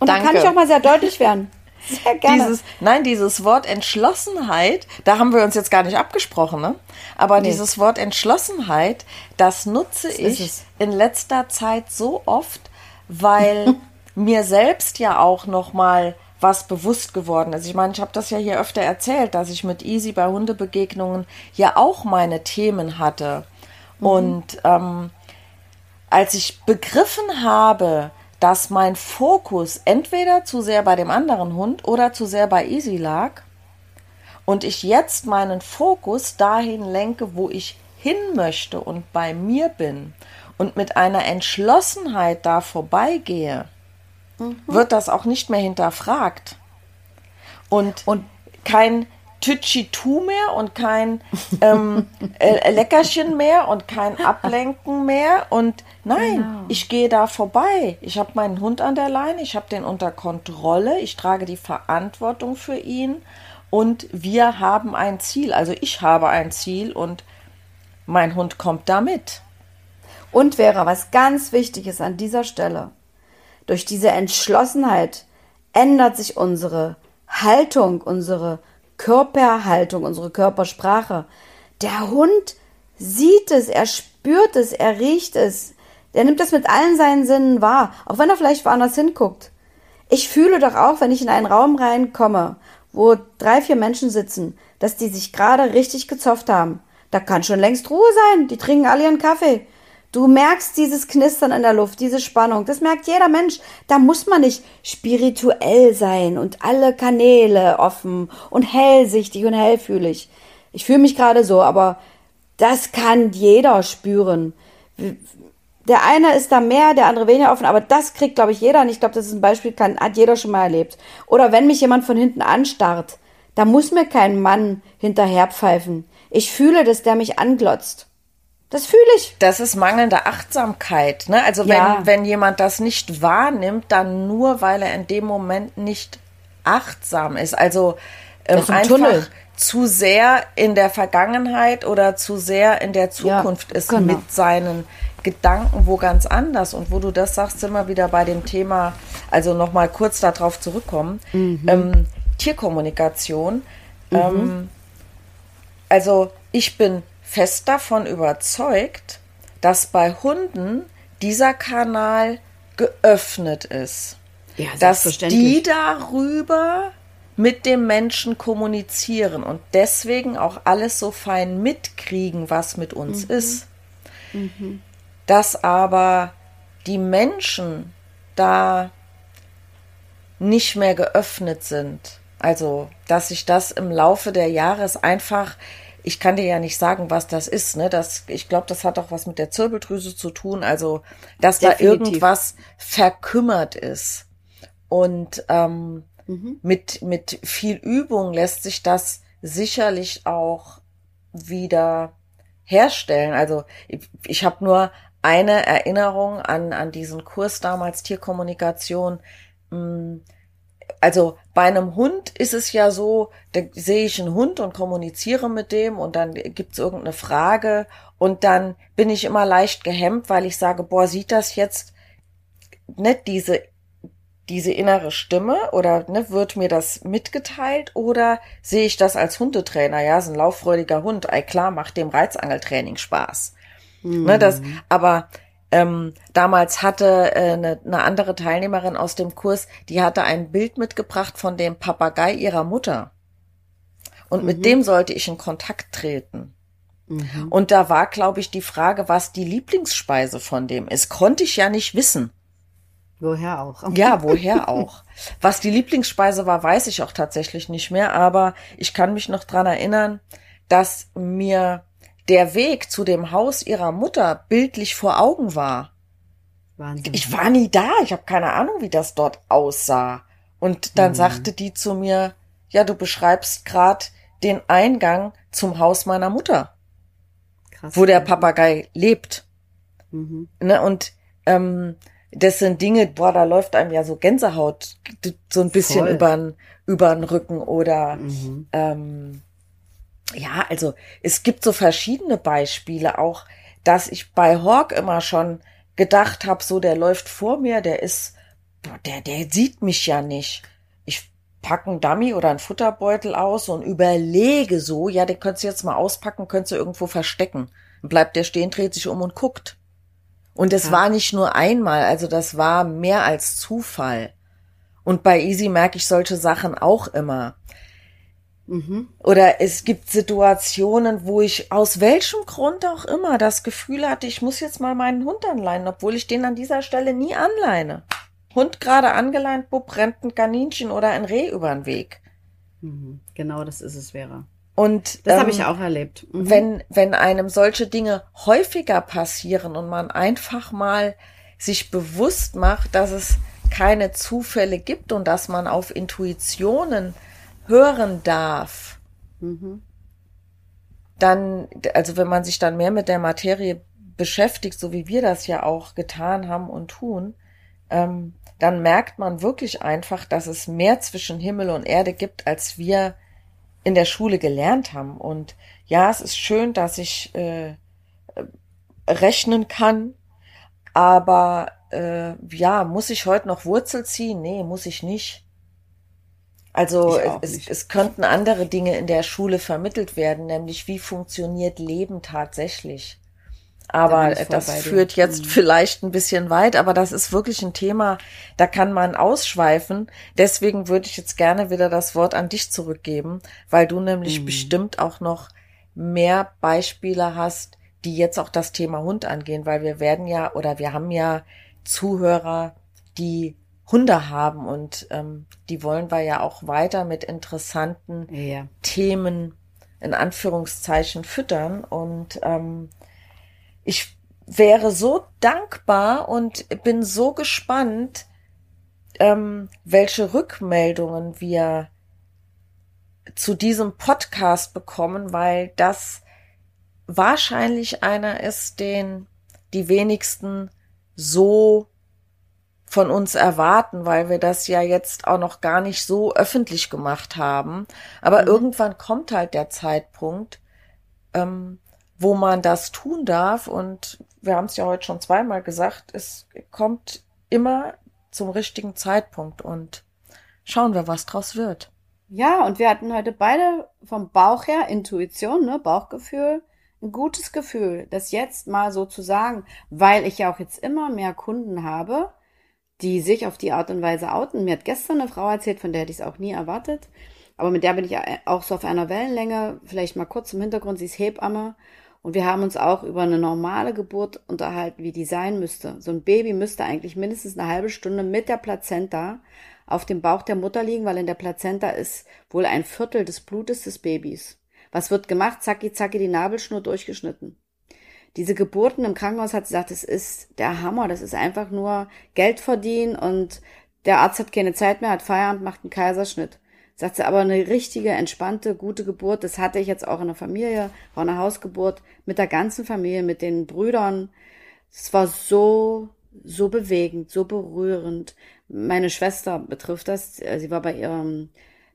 Und Danke. da kann ich auch mal sehr deutlich werden. Sehr gerne. Dieses, nein, dieses Wort Entschlossenheit, da haben wir uns jetzt gar nicht abgesprochen, ne? Aber nee. dieses Wort Entschlossenheit, das nutze das ich in letzter Zeit so oft, weil mir selbst ja auch noch mal was bewusst geworden ist. Ich meine, ich habe das ja hier öfter erzählt, dass ich mit Easy bei Hundebegegnungen ja auch meine Themen hatte. Mhm. Und ähm, als ich begriffen habe, dass mein Fokus entweder zu sehr bei dem anderen Hund oder zu sehr bei Easy lag und ich jetzt meinen Fokus dahin lenke, wo ich hin möchte und bei mir bin und mit einer Entschlossenheit da vorbeigehe, mhm. wird das auch nicht mehr hinterfragt. Und, und kein Tütschi-Tu mehr und kein ähm, äh, Leckerchen mehr und kein Ablenken mehr. Und nein, genau. ich gehe da vorbei. Ich habe meinen Hund an der Leine, ich habe den unter Kontrolle, ich trage die Verantwortung für ihn und wir haben ein Ziel. Also ich habe ein Ziel und mein Hund kommt damit. Und Vera, was ganz wichtig ist an dieser Stelle, durch diese Entschlossenheit ändert sich unsere Haltung, unsere Körperhaltung, unsere Körpersprache. Der Hund sieht es, er spürt es, er riecht es. Der nimmt das mit allen seinen Sinnen wahr, auch wenn er vielleicht woanders hinguckt. Ich fühle doch auch, wenn ich in einen Raum reinkomme, wo drei, vier Menschen sitzen, dass die sich gerade richtig gezofft haben. Da kann schon längst Ruhe sein. Die trinken alle ihren Kaffee. Du merkst dieses Knistern in der Luft, diese Spannung. Das merkt jeder Mensch. Da muss man nicht spirituell sein und alle Kanäle offen und hellsichtig und hellfühlig. Ich fühle mich gerade so, aber das kann jeder spüren. Der eine ist da mehr, der andere weniger offen, aber das kriegt, glaube ich, jeder. Und ich glaube, das ist ein Beispiel, kann, hat jeder schon mal erlebt. Oder wenn mich jemand von hinten anstarrt, da muss mir kein Mann hinterher pfeifen. Ich fühle, dass der mich anglotzt. Das fühle ich. Das ist mangelnde Achtsamkeit. Ne? Also wenn, ja. wenn jemand das nicht wahrnimmt, dann nur, weil er in dem Moment nicht achtsam ist. Also ähm, einfach Tunnel. zu sehr in der Vergangenheit oder zu sehr in der Zukunft ja, ist genau. mit seinen Gedanken wo ganz anders. Und wo du das sagst, sind wir wieder bei dem Thema, also nochmal kurz darauf zurückkommen. Mhm. Ähm, Tierkommunikation. Mhm. Ähm, also ich bin fest davon überzeugt, dass bei Hunden dieser Kanal geöffnet ist. Ja, dass die darüber mit dem Menschen kommunizieren und deswegen auch alles so fein mitkriegen, was mit uns mhm. ist. Mhm. Dass aber die Menschen da nicht mehr geöffnet sind. Also, dass sich das im Laufe der Jahres einfach ich kann dir ja nicht sagen, was das ist. Ne? Das, ich glaube, das hat auch was mit der Zirbeldrüse zu tun. Also, dass Definitiv. da irgendwas verkümmert ist. Und ähm, mhm. mit, mit viel Übung lässt sich das sicherlich auch wieder herstellen. Also ich, ich habe nur eine Erinnerung an, an diesen Kurs damals Tierkommunikation. Hm, also bei einem Hund ist es ja so, da sehe ich einen Hund und kommuniziere mit dem und dann gibt's irgendeine Frage und dann bin ich immer leicht gehemmt, weil ich sage, boah, sieht das jetzt nicht diese diese innere Stimme oder ne, wird mir das mitgeteilt oder sehe ich das als Hundetrainer? Ja, ist ein lauffreudiger Hund. Ey, klar, macht dem Reizangeltraining Spaß. Mhm. Ne, das, mhm. aber ähm, damals hatte äh, eine, eine andere Teilnehmerin aus dem Kurs, die hatte ein Bild mitgebracht von dem Papagei ihrer Mutter. Und mhm. mit dem sollte ich in Kontakt treten. Mhm. Und da war, glaube ich, die Frage, was die Lieblingsspeise von dem ist. Konnte ich ja nicht wissen. Woher auch? Ja, woher auch. Was die Lieblingsspeise war, weiß ich auch tatsächlich nicht mehr, aber ich kann mich noch dran erinnern, dass mir der Weg zu dem Haus ihrer Mutter bildlich vor Augen war. Wahnsinn. Ich war nie da, ich habe keine Ahnung, wie das dort aussah. Und dann mhm. sagte die zu mir, ja, du beschreibst grad den Eingang zum Haus meiner Mutter, Krass, wo der Papagei lebt. Mhm. Ne, und ähm, das sind Dinge, boah, da läuft einem ja so Gänsehaut so ein bisschen über den Rücken oder mhm. ähm, ja, also es gibt so verschiedene Beispiele auch, dass ich bei Hawk immer schon gedacht habe, so der läuft vor mir, der ist, der, der sieht mich ja nicht. Ich packe einen Dummy oder einen Futterbeutel aus und überlege so, ja, den könntest du jetzt mal auspacken, könntest du irgendwo verstecken. Dann bleibt der stehen, dreht sich um und guckt. Und es ja. war nicht nur einmal, also das war mehr als Zufall. Und bei Easy merke ich solche Sachen auch immer. Mhm. Oder es gibt Situationen, wo ich aus welchem Grund auch immer das Gefühl hatte, ich muss jetzt mal meinen Hund anleihen, obwohl ich den an dieser Stelle nie anleine. Hund gerade angeleint, bub, rennt ein Kaninchen oder ein Reh über den Weg. Mhm. Genau, das ist es, Vera. Und das ähm, habe ich auch erlebt. Mhm. Wenn, wenn einem solche Dinge häufiger passieren und man einfach mal sich bewusst macht, dass es keine Zufälle gibt und dass man auf Intuitionen hören darf, mhm. dann, also wenn man sich dann mehr mit der Materie beschäftigt, so wie wir das ja auch getan haben und tun, ähm, dann merkt man wirklich einfach, dass es mehr zwischen Himmel und Erde gibt, als wir in der Schule gelernt haben. Und ja, es ist schön, dass ich äh, rechnen kann, aber äh, ja, muss ich heute noch Wurzel ziehen? Nee, muss ich nicht. Also es, es könnten andere Dinge in der Schule vermittelt werden, nämlich wie funktioniert Leben tatsächlich. Aber da das führt jetzt mhm. vielleicht ein bisschen weit, aber das ist wirklich ein Thema, da kann man ausschweifen. Deswegen würde ich jetzt gerne wieder das Wort an dich zurückgeben, weil du nämlich mhm. bestimmt auch noch mehr Beispiele hast, die jetzt auch das Thema Hund angehen, weil wir werden ja oder wir haben ja Zuhörer, die Hunde haben und ähm, die wollen wir ja auch weiter mit interessanten Ja. Themen in Anführungszeichen füttern und ähm, ich wäre so dankbar und bin so gespannt, ähm, welche Rückmeldungen wir zu diesem Podcast bekommen, weil das wahrscheinlich einer ist, den die wenigsten so von uns erwarten, weil wir das ja jetzt auch noch gar nicht so öffentlich gemacht haben. Aber Mhm. irgendwann kommt halt der Zeitpunkt, ähm, wo man das tun darf. Und wir haben es ja heute schon zweimal gesagt, es kommt immer zum richtigen Zeitpunkt und schauen wir, was draus wird. Ja, und wir hatten heute beide vom Bauch her Intuition, ne, Bauchgefühl, ein gutes Gefühl, das jetzt mal so zu sagen, weil ich ja auch jetzt immer mehr Kunden habe, die sich auf die Art und Weise outen. Mir hat gestern eine Frau erzählt, von der hätte ich es auch nie erwartet, aber mit der bin ich auch so auf einer Wellenlänge, vielleicht mal kurz im Hintergrund, sie ist Hebamme und wir haben uns auch über eine normale Geburt unterhalten, wie die sein müsste. So ein Baby müsste eigentlich mindestens eine halbe Stunde mit der Plazenta auf dem Bauch der Mutter liegen, weil in der Plazenta ist wohl ein Viertel des Blutes des Babys. Was wird gemacht? Zacki, zacki, die Nabelschnur durchgeschnitten. Diese Geburten im Krankenhaus hat sie gesagt, das ist der Hammer, das ist einfach nur Geld verdienen und der Arzt hat keine Zeit mehr, hat Feierabend, macht einen Kaiserschnitt. Sagt sie, aber eine richtige, entspannte, gute Geburt, das hatte ich jetzt auch in der Familie, war eine Hausgeburt mit der ganzen Familie, mit den Brüdern. Es war so, so bewegend, so berührend. Meine Schwester betrifft das, sie war bei ihrem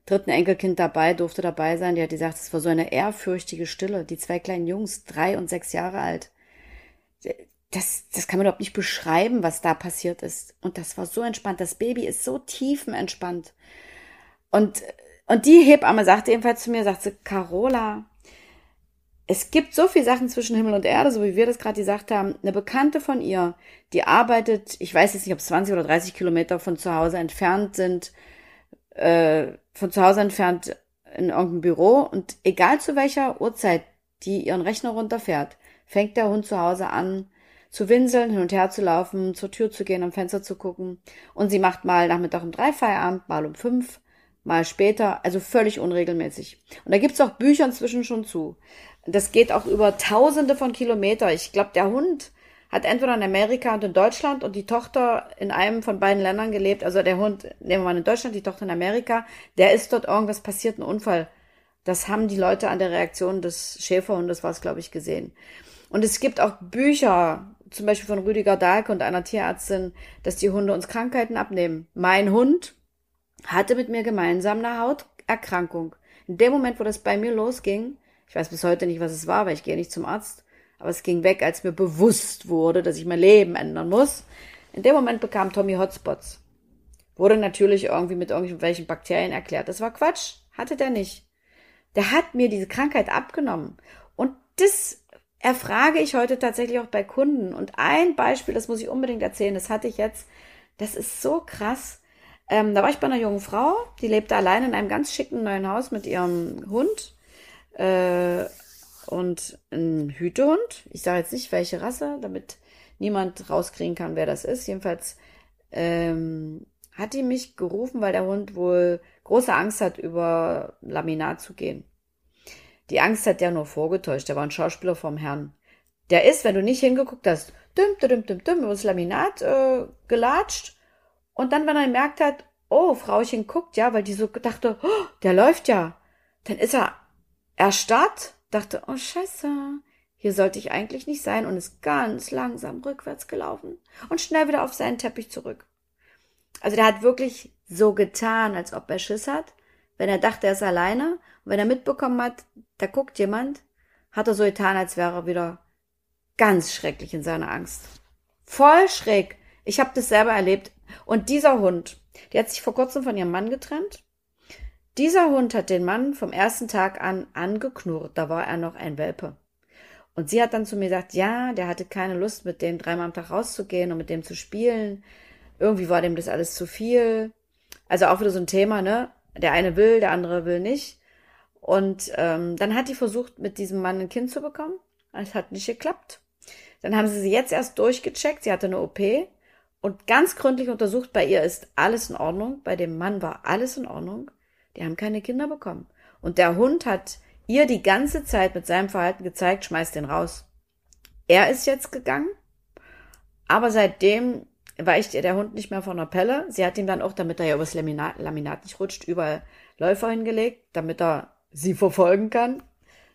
dritten Enkelkind dabei, durfte dabei sein. Die hat gesagt, es war so eine ehrfürchtige Stille. Die zwei kleinen Jungs, drei und sechs Jahre alt. Das, das kann man überhaupt nicht beschreiben, was da passiert ist. Und das war so entspannt. Das Baby ist so tiefenentspannt. Und, und die Hebamme sagte ebenfalls zu mir, sagt sie, Carola, es gibt so viel Sachen zwischen Himmel und Erde, so wie wir das gerade gesagt haben. Eine Bekannte von ihr, die arbeitet, ich weiß jetzt nicht, ob es 20 oder 30 Kilometer von zu Hause entfernt sind, äh, von zu Hause entfernt in irgendeinem Büro und egal zu welcher Uhrzeit die ihren Rechner runterfährt, fängt der Hund zu Hause an zu winseln, hin und her zu laufen, zur Tür zu gehen, am Fenster zu gucken und sie macht mal Nachmittag um drei Feierabend, mal um fünf, mal später, also völlig unregelmäßig. Und da gibt's auch Bücher inzwischen schon zu. Das geht auch über tausende von Kilometer. Ich glaube, der Hund hat entweder in Amerika und in Deutschland und die Tochter in einem von beiden Ländern gelebt. Also der Hund, nehmen wir mal in Deutschland, die Tochter in Amerika, der ist dort irgendwas passiert, ein Unfall. Das haben die Leute an der Reaktion des Schäferhundes, war es, glaube ich, gesehen. Und es gibt auch Bücher, zum Beispiel von Rüdiger Dahlke und einer Tierärztin, dass die Hunde uns Krankheiten abnehmen. Mein Hund hatte mit mir gemeinsam eine Hauterkrankung. In dem Moment, wo das bei mir losging, ich weiß bis heute nicht, was es war, weil ich gehe nicht zum Arzt, aber es ging weg, als mir bewusst wurde, dass ich mein Leben ändern muss. In dem Moment bekam Tommy Hotspots. Wurde natürlich irgendwie mit irgendwelchen Bakterien erklärt. Das war Quatsch. Hatte der nicht. Der hat mir diese Krankheit abgenommen. Und das erfrage ich heute tatsächlich auch bei Kunden. Und ein Beispiel, das muss ich unbedingt erzählen, das hatte ich jetzt. Das ist so krass. Ähm, da war ich bei einer jungen Frau, die lebte allein in einem ganz schicken neuen Haus mit ihrem Hund äh, und ein Hütehund. Ich sage jetzt nicht, welche Rasse, damit niemand rauskriegen kann, wer das ist. Jedenfalls ähm, hat die mich gerufen, weil der Hund wohl große Angst hat, über Laminat zu gehen. Die Angst hat der nur vorgetäuscht. Der war ein Schauspieler vom Herrn. Der ist, wenn du nicht hingeguckt hast, düm, düm, düm, düm, über das Laminat äh, gelatscht. Und dann, wenn er gemerkt hat, oh, Frauchen guckt, ja, weil die so dachte, oh, der läuft ja. Dann ist er erstarrt, dachte, oh scheiße, hier sollte ich eigentlich nicht sein und ist ganz langsam rückwärts gelaufen und schnell wieder auf seinen Teppich zurück. Also der hat wirklich so getan, als ob er Schiss hat. Wenn er dachte, er ist alleine und wenn er mitbekommen hat, da guckt jemand, hat er so getan, als wäre er wieder ganz schrecklich in seiner Angst. Voll schräg. Ich habe das selber erlebt. Und dieser Hund, die hat sich vor kurzem von ihrem Mann getrennt. Dieser Hund hat den Mann vom ersten Tag an angeknurrt. Da war er noch ein Welpe. Und sie hat dann zu mir gesagt, ja, der hatte keine Lust, mit dem dreimal am Tag rauszugehen und mit dem zu spielen. Irgendwie war dem das alles zu viel. Also auch wieder so ein Thema, ne? Der eine will, der andere will nicht. Und ähm, dann hat die versucht, mit diesem Mann ein Kind zu bekommen. Es hat nicht geklappt. Dann haben sie sie jetzt erst durchgecheckt. Sie hatte eine OP und ganz gründlich untersucht. Bei ihr ist alles in Ordnung. Bei dem Mann war alles in Ordnung. Die haben keine Kinder bekommen. Und der Hund hat ihr die ganze Zeit mit seinem Verhalten gezeigt, schmeißt den raus. Er ist jetzt gegangen, aber seitdem weicht ihr der Hund nicht mehr von der Pelle. Sie hat ihm dann auch, damit er ja übers Laminat, Laminat nicht rutscht, überall Läufer hingelegt, damit er sie verfolgen kann.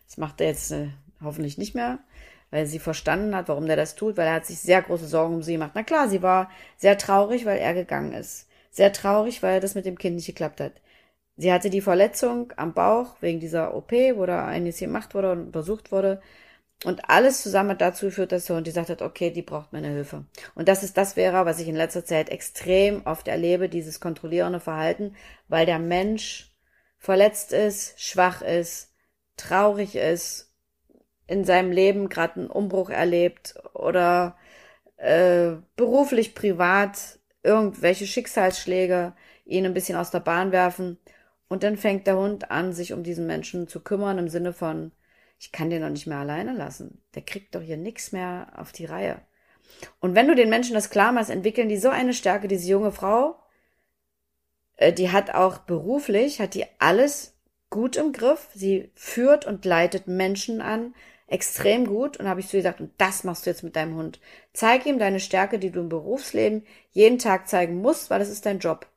Das macht er jetzt äh, hoffentlich nicht mehr, weil sie verstanden hat, warum der das tut, weil er hat sich sehr große Sorgen um sie gemacht. Na klar, sie war sehr traurig, weil er gegangen ist. Sehr traurig, weil das mit dem Kind nicht geklappt hat. Sie hatte die Verletzung am Bauch wegen dieser OP, wo da einiges gemacht wurde und untersucht wurde. Und alles zusammen dazu geführt, dass der Hund gesagt hat, okay, die braucht meine Hilfe. Und das ist das wäre, was ich in letzter Zeit extrem oft erlebe, dieses kontrollierende Verhalten, weil der Mensch verletzt ist, schwach ist, traurig ist, in seinem Leben gerade einen Umbruch erlebt oder äh, beruflich, privat irgendwelche Schicksalsschläge ihn ein bisschen aus der Bahn werfen. Und dann fängt der Hund an, sich um diesen Menschen zu kümmern im Sinne von, ich kann den noch nicht mehr alleine lassen. Der kriegt doch hier nichts mehr auf die Reihe. Und wenn du den Menschen das klar machst, entwickeln die so eine Stärke, diese junge Frau, äh, die hat auch beruflich, hat die alles gut im Griff. Sie führt und leitet Menschen an, extrem gut. Und habe ich zu ihr gesagt, und das machst du jetzt mit deinem Hund. Zeig ihm deine Stärke, die du im Berufsleben jeden Tag zeigen musst, weil das ist dein Job.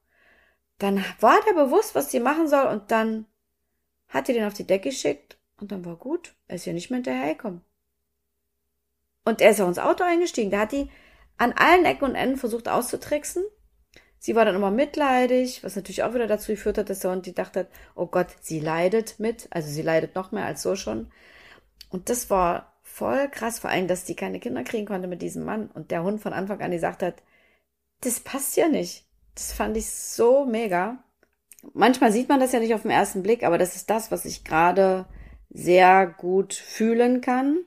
Dann war der bewusst, was sie machen soll, und dann hat die den auf die Decke geschickt und dann war gut. Er ist ja nicht mehr hinterhergekommen. Und er ist auch ins Auto eingestiegen. Da hat die an allen Ecken und Enden versucht auszutricksen. Sie war dann immer mitleidig, was natürlich auch wieder dazu geführt hat, dass der Hund die dachte, oh Gott, sie leidet mit. Also sie leidet noch mehr als so schon. Und das war voll krass, vor allem, dass die keine Kinder kriegen konnte mit diesem Mann. Und der Hund von Anfang an gesagt hat, das passt ja nicht. Das fand ich so mega. Manchmal sieht man das ja nicht auf den ersten Blick, aber das ist das, was ich gerade sehr gut fühlen kann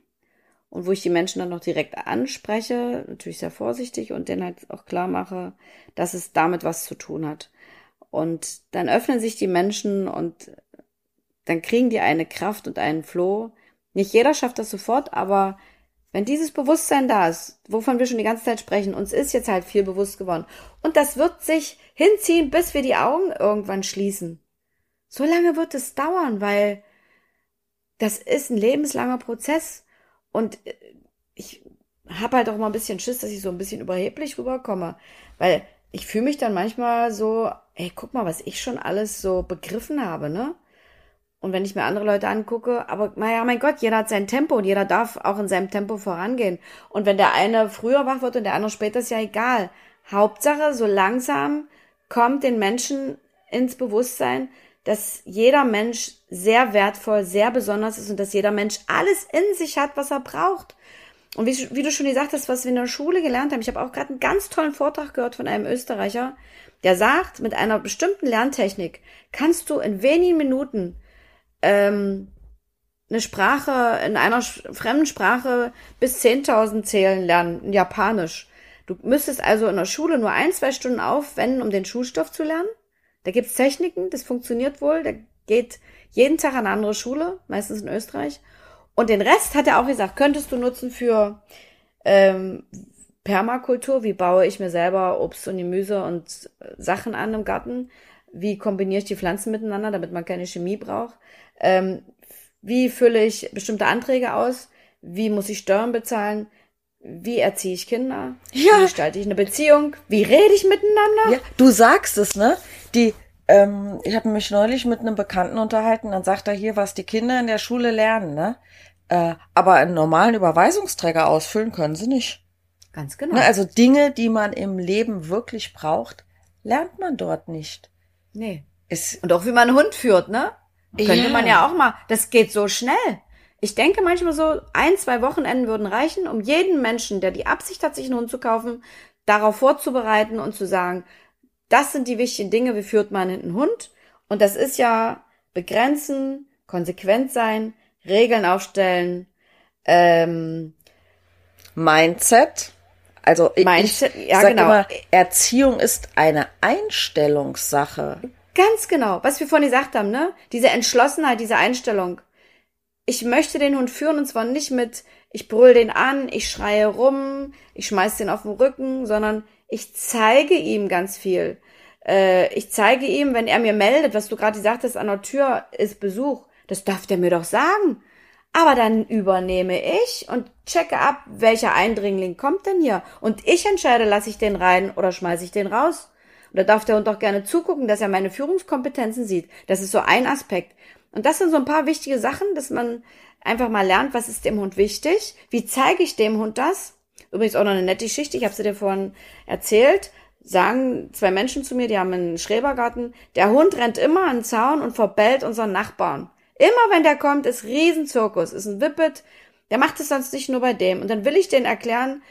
und wo ich die Menschen dann noch direkt anspreche, natürlich sehr vorsichtig und denen halt auch klar mache, dass es damit was zu tun hat. Und dann öffnen sich die Menschen und dann kriegen die eine Kraft und einen Floh. Nicht jeder schafft das sofort, aber wenn dieses Bewusstsein da ist, wovon wir schon die ganze Zeit sprechen, uns ist jetzt halt viel bewusst geworden. Und das wird sich hinziehen, bis wir die Augen irgendwann schließen. So lange wird es dauern, weil das ist ein lebenslanger Prozess. Und ich habe halt auch mal ein bisschen Schiss, dass ich so ein bisschen überheblich rüberkomme. Weil ich fühle mich dann manchmal so, ey, guck mal, was ich schon alles so begriffen habe, ne? Und wenn ich mir andere Leute angucke, aber naja, mein Gott, jeder hat sein Tempo und jeder darf auch in seinem Tempo vorangehen. Und wenn der eine früher wach wird und der andere später, ist ja egal. Hauptsache, so langsam kommt den Menschen ins Bewusstsein, dass jeder Mensch sehr wertvoll, sehr besonders ist und dass jeder Mensch alles in sich hat, was er braucht. Und wie, wie du schon gesagt hast, was wir in der Schule gelernt haben, ich habe auch gerade einen ganz tollen Vortrag gehört von einem Österreicher, der sagt, mit einer bestimmten Lerntechnik kannst du in wenigen Minuten ähm, eine Sprache in einer fremden Sprache bis 10.000 zählen lernen, in Japanisch. Du müsstest also in der Schule nur ein, zwei Stunden aufwenden, um den Schulstoff zu lernen. Da gibt's Techniken, das funktioniert wohl. Der geht jeden Tag an eine andere Schule, meistens in Österreich. Und den Rest hat er auch gesagt, könntest du nutzen für ähm, Permakultur. Wie baue ich mir selber Obst und Gemüse und Sachen an im Garten? Wie kombiniere ich die Pflanzen miteinander, damit man keine Chemie braucht? Ähm, wie fülle ich bestimmte Anträge aus? Wie muss ich Steuern bezahlen? Wie erziehe ich Kinder? Ja. Wie gestalte ich eine Beziehung? Wie rede ich miteinander? Ja, du sagst es, ne? Die, ähm, ich habe mich neulich mit einem Bekannten unterhalten, dann sagt er hier, was die Kinder in der Schule lernen, ne? Äh, aber einen normalen Überweisungsträger ausfüllen können sie nicht. Ganz genau. Ne? Also Dinge, die man im Leben wirklich braucht, lernt man dort nicht. Nee. Es Und auch wie man einen Hund führt, ne? Könnte ja. man ja auch mal. Das geht so schnell. Ich denke manchmal so, ein, zwei Wochenenden würden reichen, um jeden Menschen, der die Absicht hat, sich einen Hund zu kaufen, darauf vorzubereiten und zu sagen, das sind die wichtigen Dinge, wie führt man einen Hund? Und das ist ja begrenzen, konsequent sein, Regeln aufstellen, ähm, Mindset. Also Mindset, ich ja, genau. immer, Erziehung ist eine Einstellungssache. Ganz genau, was wir vorhin gesagt haben, ne? Diese Entschlossenheit, diese Einstellung. Ich möchte den Hund führen und zwar nicht mit, ich brüll den an, ich schreie rum, ich schmeiß den auf den Rücken, sondern ich zeige ihm ganz viel. Äh, ich zeige ihm, wenn er mir meldet, was du gerade gesagt hast, an der Tür ist Besuch, das darf der mir doch sagen. Aber dann übernehme ich und checke ab, welcher Eindringling kommt denn hier. Und ich entscheide, lasse ich den rein oder schmeiße ich den raus. Und da darf der Hund auch gerne zugucken, dass er meine Führungskompetenzen sieht. Das ist so ein Aspekt. Und das sind so ein paar wichtige Sachen, dass man einfach mal lernt, was ist dem Hund wichtig, wie zeige ich dem Hund das. Übrigens auch noch eine nette Geschichte, ich habe sie dir vorhin erzählt, sagen zwei Menschen zu mir, die haben einen Schrebergarten, der Hund rennt immer an den Zaun und verbellt unseren Nachbarn. Immer wenn der kommt, ist Riesenzirkus, ist ein Whippet, der macht es sonst nicht nur bei dem. Und dann will ich denen erklären,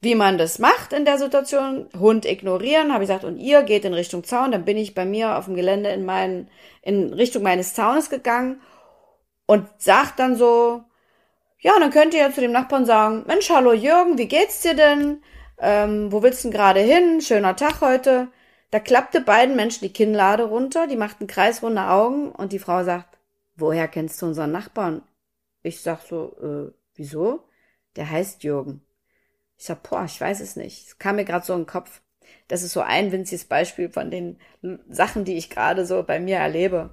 wie man das macht in der Situation. Hund ignorieren, habe ich gesagt, und ihr geht in Richtung Zaun. Dann bin ich bei mir auf dem Gelände in, meinen, in Richtung meines Zaunes gegangen und sagt dann so, ja, dann könnt ihr ja zu dem Nachbarn sagen, Mensch, hallo Jürgen, wie geht's dir denn? Ähm, wo willst du denn gerade hin? Schöner Tag heute. Da klappte beiden Menschen die Kinnlade runter, die machten kreisrunde Augen und die Frau sagt, woher kennst du unseren Nachbarn? Ich sag so, äh, wieso? Der heißt Jürgen. Ich sag, boah, ich weiß es nicht. Es kam mir gerade so in den Kopf. Das ist so ein winziges Beispiel von den Sachen, die ich gerade so bei mir erlebe.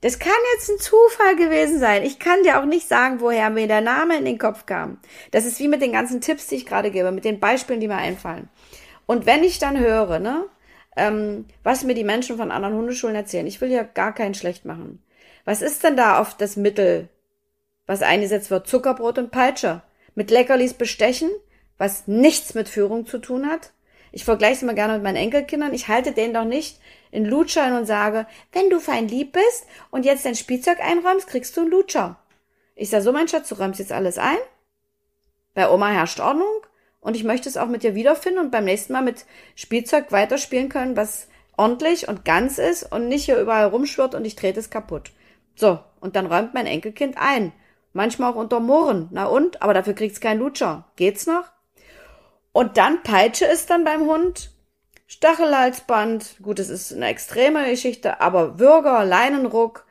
Das kann jetzt ein Zufall gewesen sein. Ich kann dir auch nicht sagen, woher mir der Name in den Kopf kam. Das ist wie mit den ganzen Tipps, die ich gerade gebe, mit den Beispielen, die mir einfallen. Und wenn ich dann höre, ne, ähm, was mir die Menschen von anderen Hundeschulen erzählen, ich will ja gar keinen schlecht machen. Was ist denn da oft das Mittel, was eingesetzt wird? Zuckerbrot und Peitsche. Mit Leckerlis bestechen, was nichts mit Führung zu tun hat? Ich vergleiche es immer gerne mit meinen Enkelkindern. Ich halte denen doch nicht in Lutscher und sage, wenn du fein lieb bist und jetzt dein Spielzeug einräumst, kriegst du einen Lutscher. Ich sage so, mein Schatz, du räumst jetzt alles ein. Bei Oma herrscht Ordnung und ich möchte es auch mit dir wiederfinden und beim nächsten Mal mit Spielzeug weiterspielen können, was ordentlich und ganz ist und nicht hier überall rumschwirrt und ich trete es kaputt. So, und dann räumt mein Enkelkind ein. Manchmal auch unter Mohren. Na und? Aber dafür kriegt's keinen Lutscher. Geht's noch? Und dann Peitsche ist dann beim Hund. Stachelhalsband. Gut, es ist eine extreme Geschichte, aber Würger, Leinenruck.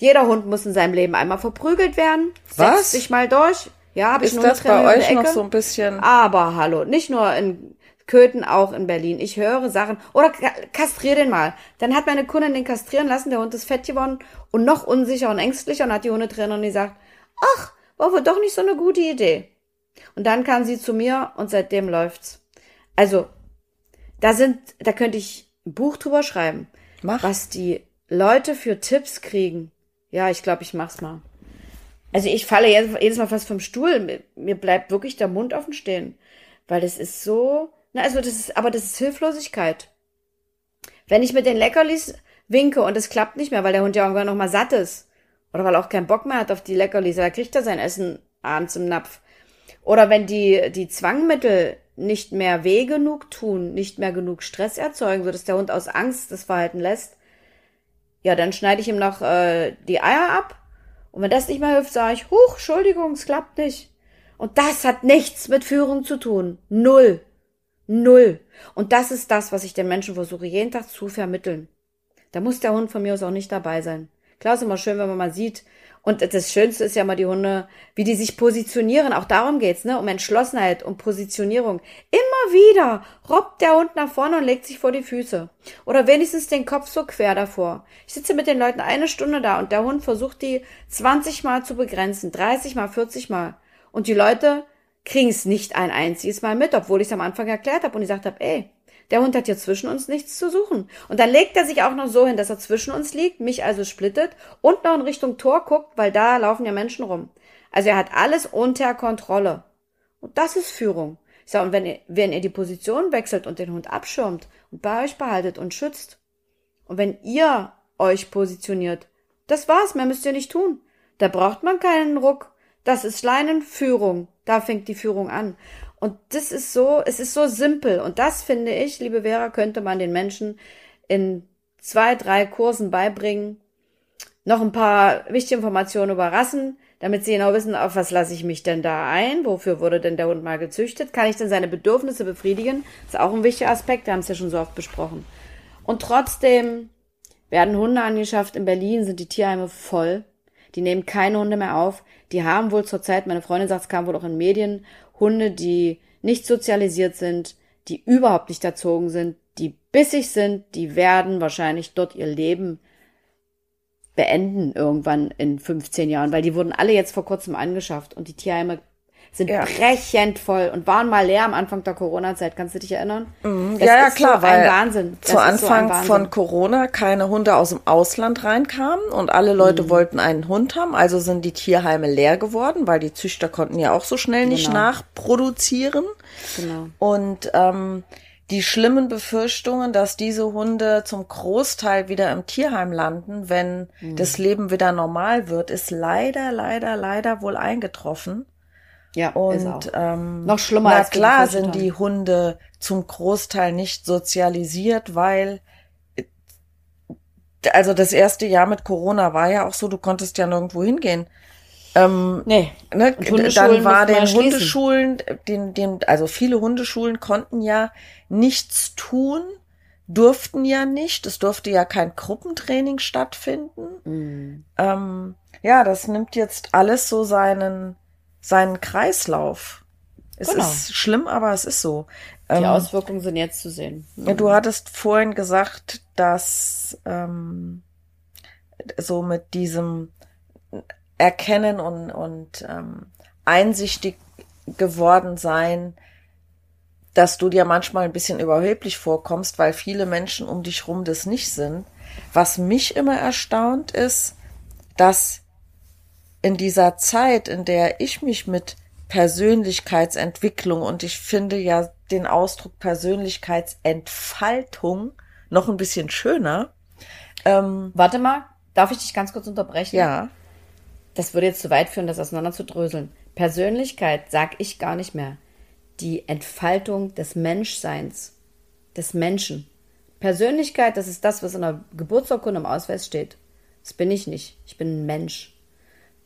Jeder Hund muss in seinem Leben einmal verprügelt werden. Was? Setzt sich mal durch. Ja, habe ich Ist nur das bei euch noch so ein bisschen? Aber hallo, nicht nur in Köthen, auch in Berlin. Ich höre Sachen. Oder kastrier den mal. Dann hat meine Kundin den kastrieren lassen, der Hund ist fett geworden und noch unsicher und ängstlicher und hat die Hundetrainerin gesagt, ach, war wohl doch nicht so eine gute Idee. Und dann kam sie zu mir und seitdem läuft's. Also, da sind, da könnte ich ein Buch drüber schreiben. Mach. Was die Leute für Tipps kriegen. Ja, ich glaube, ich mach's mal. Also ich falle jedes Mal fast vom Stuhl. Mir bleibt wirklich der Mund offen stehen. Weil das ist so, na, also das ist, aber das ist Hilflosigkeit. Wenn ich mit den Leckerlis winke und es klappt nicht mehr, weil der Hund ja irgendwann noch mal satt ist. Oder weil er auch keinen Bock mehr hat auf die Leckerlis, da kriegt er sein Essen abends im Napf. Oder wenn die, die Zwangmittel nicht mehr weh genug tun, nicht mehr genug Stress erzeugen, so dass der Hund aus Angst das Verhalten lässt, ja, dann schneide ich ihm noch äh, die Eier ab. Und wenn das nicht mehr hilft, sage ich, huch, Entschuldigung, es klappt nicht. Und das hat nichts mit Führung zu tun. Null. Null. Und das ist das, was ich den Menschen versuche, jeden Tag zu vermitteln. Da muss der Hund von mir aus auch nicht dabei sein. Klar ist immer schön, wenn man mal sieht, und das Schönste ist ja mal die Hunde, wie die sich positionieren. Auch darum geht's, ne? Um Entschlossenheit, um Positionierung. Immer wieder robbt der Hund nach vorne und legt sich vor die Füße. Oder wenigstens den Kopf so quer davor. Ich sitze mit den Leuten eine Stunde da und der Hund versucht die 20 Mal zu begrenzen, 30 Mal, 40 Mal. Und die Leute kriegen es nicht ein einziges Mal mit, obwohl ich es am Anfang erklärt habe und ich gesagt habe, ey, der Hund hat hier zwischen uns nichts zu suchen. Und dann legt er sich auch noch so hin, dass er zwischen uns liegt, mich also splittet und noch in Richtung Tor guckt, weil da laufen ja Menschen rum. Also er hat alles unter Kontrolle. Und das ist Führung. Ich sage, und wenn ihr, wenn ihr die Position wechselt und den Hund abschirmt und bei euch behaltet und schützt, und wenn ihr euch positioniert, das war's, mehr müsst ihr nicht tun. Da braucht man keinen Ruck. Das ist Leinenführung. Da fängt die Führung an. Und das ist so, es ist so simpel. Und das finde ich, liebe Vera, könnte man den Menschen in zwei, drei Kursen beibringen. Noch ein paar wichtige Informationen über Rassen, damit sie genau wissen, auf was lasse ich mich denn da ein? Wofür wurde denn der Hund mal gezüchtet? Kann ich denn seine Bedürfnisse befriedigen? Das ist auch ein wichtiger Aspekt, wir haben es ja schon so oft besprochen. Und trotzdem werden Hunde angeschafft. In Berlin sind die Tierheime voll. Die nehmen keine Hunde mehr auf. Die haben wohl zurzeit, meine Freundin sagt, es kam wohl auch in Medien, Hunde, die nicht sozialisiert sind, die überhaupt nicht erzogen sind, die bissig sind, die werden wahrscheinlich dort ihr Leben beenden irgendwann in 15 Jahren, weil die wurden alle jetzt vor kurzem angeschafft und die Tierheime sind ja. brechend voll und waren mal leer am Anfang der Corona-Zeit. Kannst du dich erinnern? Mhm. Ja, ja, klar, so weil Wahnsinn. zu Anfang so Wahnsinn. von Corona keine Hunde aus dem Ausland reinkamen und alle Leute mhm. wollten einen Hund haben. Also sind die Tierheime leer geworden, weil die Züchter konnten ja auch so schnell nicht genau. nachproduzieren. Genau. Und ähm, die schlimmen Befürchtungen, dass diese Hunde zum Großteil wieder im Tierheim landen, wenn mhm. das Leben wieder normal wird, ist leider, leider, leider wohl eingetroffen. Ja, und ähm, noch schlimmer. Na klar sind die Hunde zum Großteil nicht sozialisiert, weil äh, also das erste Jahr mit Corona war ja auch so, du konntest ja nirgendwo hingehen. Ähm, nee. Ne, dann war den Hundeschulen, den, den, also viele Hundeschulen konnten ja nichts tun, durften ja nicht. Es durfte ja kein Gruppentraining stattfinden. Mhm. Ähm, ja, das nimmt jetzt alles so seinen seinen Kreislauf. Es genau. ist schlimm, aber es ist so. Die ähm, Auswirkungen sind jetzt zu sehen. Mhm. Du hattest vorhin gesagt, dass ähm, so mit diesem Erkennen und, und ähm, einsichtig geworden sein, dass du dir manchmal ein bisschen überheblich vorkommst, weil viele Menschen um dich rum das nicht sind. Was mich immer erstaunt ist, dass in dieser Zeit, in der ich mich mit Persönlichkeitsentwicklung und ich finde ja den Ausdruck Persönlichkeitsentfaltung noch ein bisschen schöner. Ähm, Warte mal, darf ich dich ganz kurz unterbrechen? Ja. Das würde jetzt zu weit führen, das auseinander zu dröseln. Persönlichkeit sag ich gar nicht mehr. Die Entfaltung des Menschseins, des Menschen. Persönlichkeit, das ist das, was in der Geburtsurkunde im Ausweis steht. Das bin ich nicht. Ich bin ein Mensch.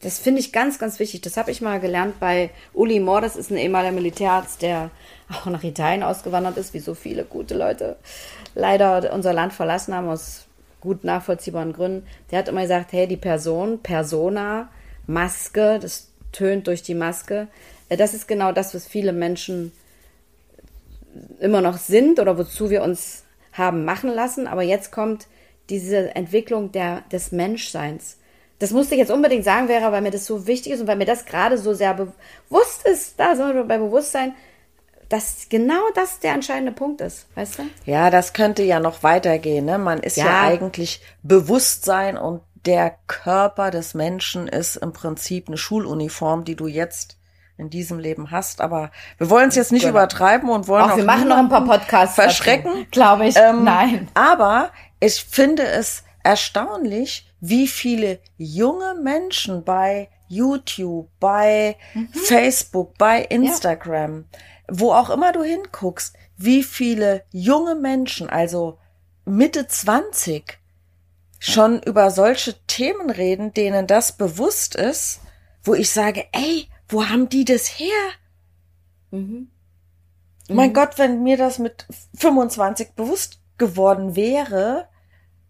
Das finde ich ganz, ganz wichtig. Das habe ich mal gelernt bei Uli Mohr. Das ist ein ehemaliger Militärarzt, der auch nach Italien ausgewandert ist, wie so viele gute Leute leider unser Land verlassen haben aus gut nachvollziehbaren Gründen. Der hat immer gesagt, hey, die Person, Persona, Maske, das tönt durch die Maske. Äh, das ist genau das, was viele Menschen immer noch sind oder wozu wir uns haben machen lassen. Aber jetzt kommt diese Entwicklung der, des Menschseins. Das musste ich jetzt unbedingt sagen, Vera, weil mir das so wichtig ist und weil mir das gerade so sehr bewusst ist, da sind wir bei Bewusstsein, dass genau das der entscheidende Punkt ist, weißt du? Ja, das könnte ja noch weitergehen. Ne? Man ist ja. ja eigentlich Bewusstsein und der Körper des Menschen ist im Prinzip eine Schuluniform, die du jetzt in diesem Leben hast. Aber wir wollen es jetzt nicht genau. übertreiben und wollen auch, auch wir machen noch ein paar Podcasts verschrecken, glaube ich. Ähm, Nein. Aber ich finde es erstaunlich, wie viele junge Menschen bei YouTube, bei mhm. Facebook, bei Instagram, ja. wo auch immer du hinguckst, wie viele junge Menschen, also Mitte 20, schon über solche Themen reden, denen das bewusst ist, wo ich sage, ey, wo haben die das her? Mhm. Mein mhm. Gott, wenn mir das mit 25 bewusst geworden wäre,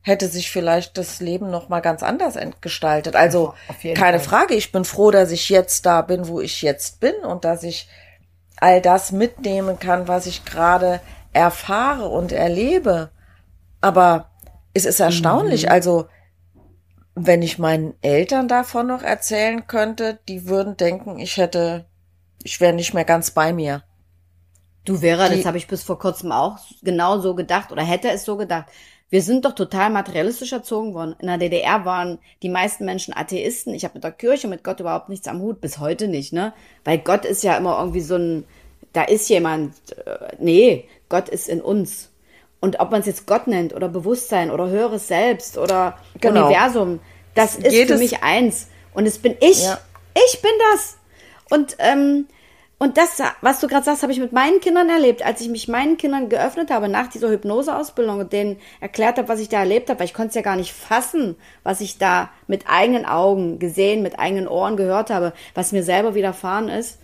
hätte sich vielleicht das Leben noch mal ganz anders gestaltet. Also keine Fall. Frage, ich bin froh, dass ich jetzt da bin, wo ich jetzt bin und dass ich all das mitnehmen kann, was ich gerade erfahre und erlebe. Aber es ist erstaunlich, mhm. also wenn ich meinen Eltern davon noch erzählen könnte, die würden denken, ich hätte, ich wäre nicht mehr ganz bei mir. Du Vera, die, das habe ich bis vor kurzem auch genau so gedacht oder hätte es so gedacht. Wir sind doch total materialistisch erzogen worden. In der DDR waren die meisten Menschen Atheisten. Ich habe mit der Kirche, mit Gott überhaupt nichts am Hut, bis heute nicht, ne? Weil Gott ist ja immer irgendwie so ein, da ist jemand, äh, nee, Gott ist in uns. Und ob man es jetzt Gott nennt oder Bewusstsein oder höheres Selbst oder genau. Universum, das ist Jedes für mich eins. Und es bin ich. Ja. Ich bin das. Und ähm, und das, was du gerade sagst, habe ich mit meinen Kindern erlebt, als ich mich meinen Kindern geöffnet habe nach dieser Hypnoseausbildung und denen erklärt habe, was ich da erlebt habe, weil ich konnte es ja gar nicht fassen, was ich da mit eigenen Augen gesehen, mit eigenen Ohren gehört habe, was mir selber widerfahren ist.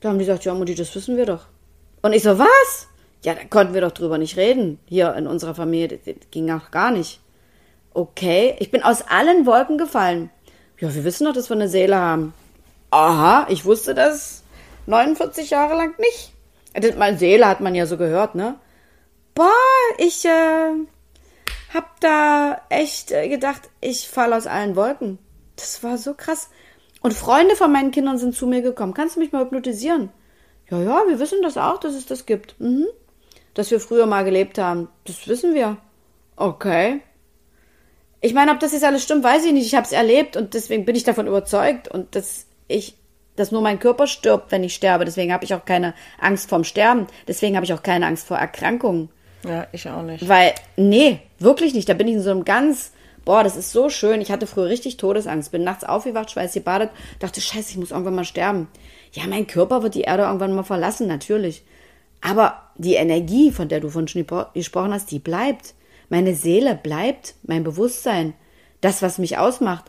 Da haben die gesagt, ja, Mutti, das wissen wir doch. Und ich so, was? Ja, da konnten wir doch drüber nicht reden. Hier in unserer Familie, das, das ging auch gar nicht. okay, ich bin aus allen Wolken gefallen. Ja, wir wissen doch, dass wir eine Seele haben. Aha, ich wusste das 49 Jahre lang nicht. Mal Seele hat man ja so gehört, ne? Boah, ich äh, hab da echt äh, gedacht, ich falle aus allen Wolken. Das war so krass. Und Freunde von meinen Kindern sind zu mir gekommen. Kannst du mich mal hypnotisieren? Ja, ja, wir wissen das auch, dass es das gibt. Mhm. Dass wir früher mal gelebt haben. Das wissen wir. Okay. Ich meine, ob das jetzt alles stimmt, weiß ich nicht. Ich habe es erlebt und deswegen bin ich davon überzeugt und dass ich, dass nur mein Körper stirbt, wenn ich sterbe. Deswegen habe ich auch keine Angst vorm Sterben. Deswegen habe ich auch keine Angst vor Erkrankungen. Ja, ich auch nicht. Weil, nee, wirklich nicht. Da bin ich in so einem ganz, boah, das ist so schön. Ich hatte früher richtig Todesangst. Bin nachts aufgewacht, schweißgebadet, dachte, scheiße, ich muss irgendwann mal sterben. Ja, mein Körper wird die Erde irgendwann mal verlassen, natürlich. Aber die Energie, von der du von gesprochen hast, die bleibt. Meine Seele bleibt, mein Bewusstsein, das, was mich ausmacht.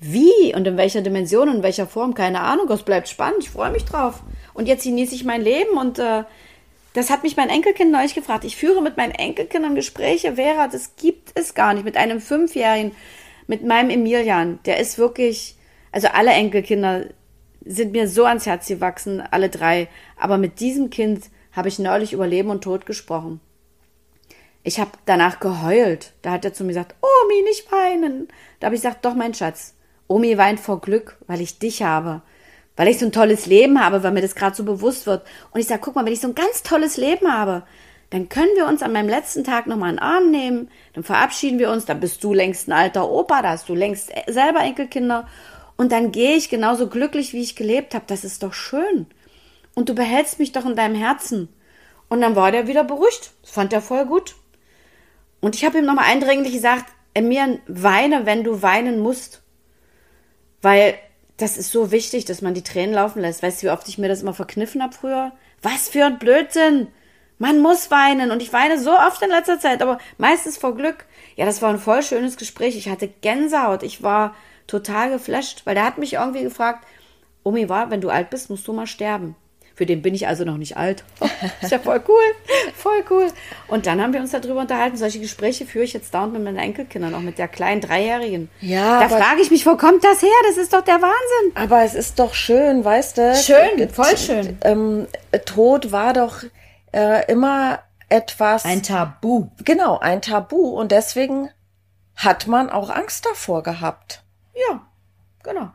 Wie und in welcher Dimension und in welcher Form, keine Ahnung, das bleibt spannend, ich freue mich drauf. Und jetzt genieße ich mein Leben und äh, das hat mich mein Enkelkind neulich gefragt. Ich führe mit meinen Enkelkindern Gespräche, Vera, das gibt es gar nicht. Mit einem Fünfjährigen, mit meinem Emilian, der ist wirklich, also alle Enkelkinder sind mir so ans Herz gewachsen, alle drei. Aber mit diesem Kind habe ich neulich über Leben und Tod gesprochen. Ich habe danach geheult. Da hat er zu mir gesagt, Omi, nicht weinen. Da habe ich gesagt, doch, mein Schatz. Omi weint vor Glück, weil ich dich habe. Weil ich so ein tolles Leben habe, weil mir das gerade so bewusst wird. Und ich sage, guck mal, wenn ich so ein ganz tolles Leben habe, dann können wir uns an meinem letzten Tag nochmal einen Arm nehmen, dann verabschieden wir uns, dann bist du längst ein alter Opa, da hast du längst selber Enkelkinder. Und dann gehe ich genauso glücklich, wie ich gelebt habe. Das ist doch schön. Und du behältst mich doch in deinem Herzen. Und dann war der wieder beruhigt. Das fand er voll gut. Und ich habe ihm nochmal eindringlich gesagt, Emir, weine, wenn du weinen musst. Weil das ist so wichtig, dass man die Tränen laufen lässt. Weißt du, wie oft ich mir das immer verkniffen habe früher? Was für ein Blödsinn! Man muss weinen und ich weine so oft in letzter Zeit, aber meistens vor Glück. Ja, das war ein voll schönes Gespräch. Ich hatte Gänsehaut. Ich war total geflasht, weil der hat mich irgendwie gefragt, Omi war, wenn du alt bist, musst du mal sterben. Für den bin ich also noch nicht alt. ist ja voll cool. Voll cool. Und dann haben wir uns darüber unterhalten. Solche Gespräche führe ich jetzt dauernd mit meinen Enkelkindern, auch mit der kleinen Dreijährigen. Ja. Da frage ich mich, wo kommt das her? Das ist doch der Wahnsinn. Aber es ist doch schön, weißt du? Schön, voll schön. Ähm, Tod war doch äh, immer etwas. Ein Tabu. Genau, ein Tabu. Und deswegen hat man auch Angst davor gehabt. Ja, genau.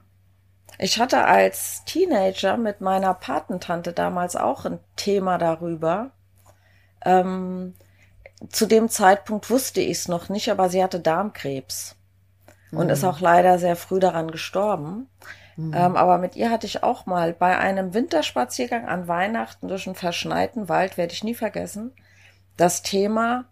Ich hatte als Teenager mit meiner Patentante damals auch ein Thema darüber. Ähm, zu dem Zeitpunkt wusste ich es noch nicht, aber sie hatte Darmkrebs und mhm. ist auch leider sehr früh daran gestorben. Mhm. Ähm, aber mit ihr hatte ich auch mal bei einem Winterspaziergang an Weihnachten durch einen verschneiten Wald, werde ich nie vergessen, das Thema,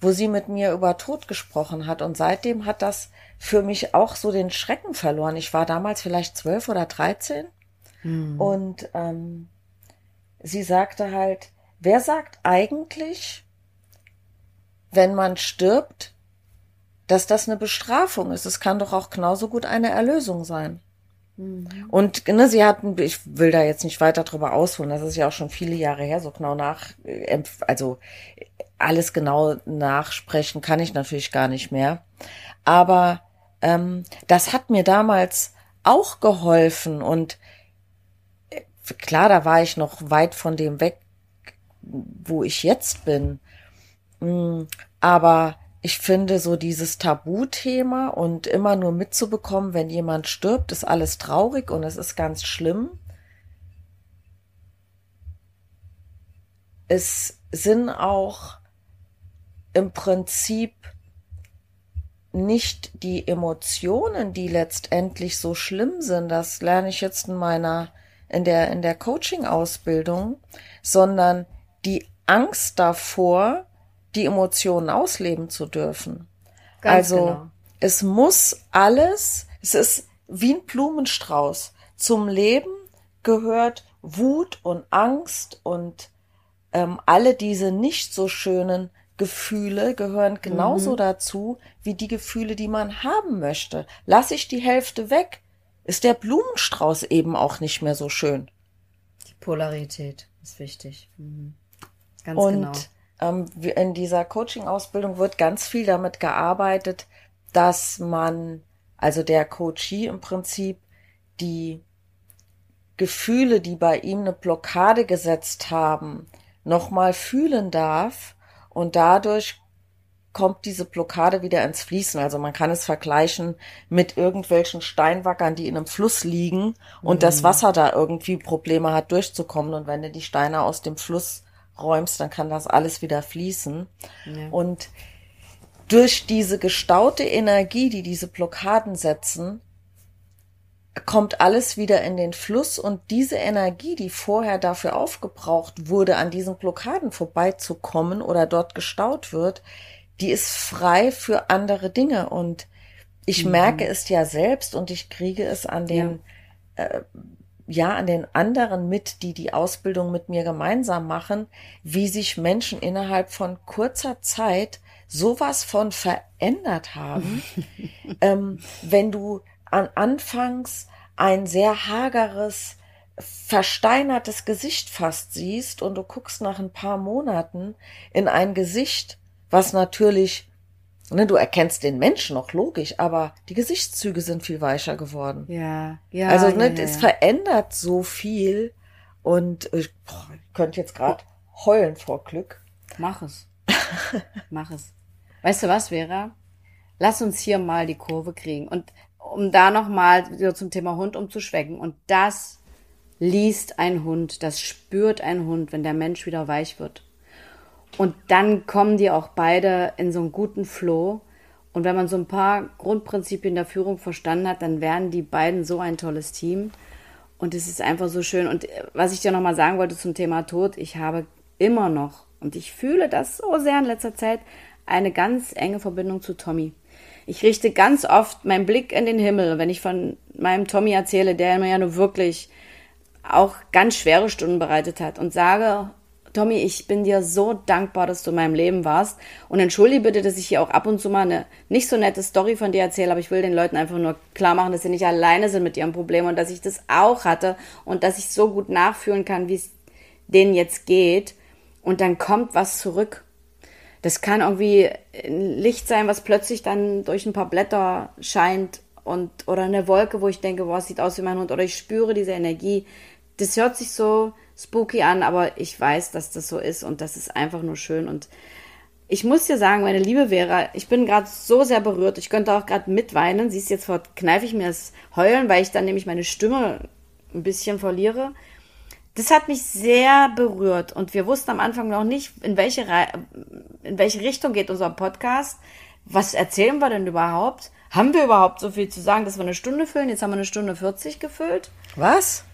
wo sie mit mir über Tod gesprochen hat. Und seitdem hat das für mich auch so den Schrecken verloren. Ich war damals vielleicht zwölf oder dreizehn hm. und ähm, sie sagte halt, wer sagt eigentlich, wenn man stirbt, dass das eine Bestrafung ist? Es kann doch auch genauso gut eine Erlösung sein. Hm. Und ne, sie hatten, ich will da jetzt nicht weiter drüber ausholen, das ist ja auch schon viele Jahre her, so genau nach, äh, also alles genau nachsprechen kann ich natürlich gar nicht mehr. Aber ähm, das hat mir damals auch geholfen und äh, klar, da war ich noch weit von dem weg, wo ich jetzt bin. Mm, aber ich finde so dieses Tabuthema und immer nur mitzubekommen, wenn jemand stirbt, ist alles traurig und es ist ganz schlimm. Es sind auch im Prinzip nicht die Emotionen, die letztendlich so schlimm sind, das lerne ich jetzt in meiner, in der, in der Coaching-Ausbildung, sondern die Angst davor, die Emotionen ausleben zu dürfen. Ganz also, genau. es muss alles, es ist wie ein Blumenstrauß. Zum Leben gehört Wut und Angst und ähm, alle diese nicht so schönen Gefühle gehören genauso mhm. dazu wie die Gefühle, die man haben möchte. Lass ich die Hälfte weg, ist der Blumenstrauß eben auch nicht mehr so schön. Die Polarität ist wichtig. Mhm. Ganz Und genau. Ähm, in dieser Coaching-Ausbildung wird ganz viel damit gearbeitet, dass man, also der Coachie im Prinzip, die Gefühle, die bei ihm eine Blockade gesetzt haben, nochmal fühlen darf und dadurch kommt diese Blockade wieder ins Fließen. Also man kann es vergleichen mit irgendwelchen Steinwackern, die in einem Fluss liegen und mhm. das Wasser da irgendwie Probleme hat durchzukommen. Und wenn du die Steine aus dem Fluss räumst, dann kann das alles wieder fließen. Ja. Und durch diese gestaute Energie, die diese Blockaden setzen, kommt alles wieder in den Fluss und diese Energie, die vorher dafür aufgebraucht wurde, an diesen Blockaden vorbeizukommen oder dort gestaut wird, die ist frei für andere Dinge und ich mhm. merke es ja selbst und ich kriege es an den, ja. Äh, ja, an den anderen mit, die die Ausbildung mit mir gemeinsam machen, wie sich Menschen innerhalb von kurzer Zeit sowas von verändert haben. ähm, wenn du an Anfangs ein sehr hageres, versteinertes Gesicht fast siehst und du guckst nach ein paar Monaten in ein Gesicht, was natürlich, ne, du erkennst den Menschen noch logisch, aber die Gesichtszüge sind viel weicher geworden. Ja, ja. Also ne, ja, es verändert so viel und ich, boah, ich könnte jetzt gerade heulen vor Glück. Mach es. Mach es. Weißt du was, Vera? Lass uns hier mal die Kurve kriegen und um da noch mal zum Thema Hund umzuschwenken und das liest ein Hund, das spürt ein Hund, wenn der Mensch wieder weich wird. Und dann kommen die auch beide in so einen guten Flow. Und wenn man so ein paar Grundprinzipien der Führung verstanden hat, dann werden die beiden so ein tolles Team. Und es ist einfach so schön. Und äh, was ich dir nochmal sagen wollte zum Thema Tod, ich habe immer noch, und ich fühle das so sehr in letzter Zeit, eine ganz enge Verbindung zu Tommy. Ich richte ganz oft meinen Blick in den Himmel, wenn ich von meinem Tommy erzähle, der mir ja nur wirklich auch ganz schwere Stunden bereitet hat und sage, Tommy, ich bin dir so dankbar, dass du in meinem Leben warst. Und entschuldige bitte, dass ich hier auch ab und zu mal eine nicht so nette Story von dir erzähle, aber ich will den Leuten einfach nur klar machen, dass sie nicht alleine sind mit ihrem Problem und dass ich das auch hatte und dass ich so gut nachfühlen kann, wie es denen jetzt geht. Und dann kommt was zurück. Das kann irgendwie ein Licht sein, was plötzlich dann durch ein paar Blätter scheint und oder eine Wolke, wo ich denke, boah, es sieht aus wie mein Hund oder ich spüre diese Energie. Das hört sich so spooky an, aber ich weiß, dass das so ist und das ist einfach nur schön. Und ich muss dir sagen, meine liebe Vera, ich bin gerade so sehr berührt. Ich könnte auch gerade mitweinen. Siehst jetzt verkneife ich mir das Heulen, weil ich dann nämlich meine Stimme ein bisschen verliere. Das hat mich sehr berührt und wir wussten am Anfang noch nicht, in welche, in welche Richtung geht unser Podcast. Was erzählen wir denn überhaupt? Haben wir überhaupt so viel zu sagen, dass wir eine Stunde füllen? Jetzt haben wir eine Stunde 40 gefüllt. Was?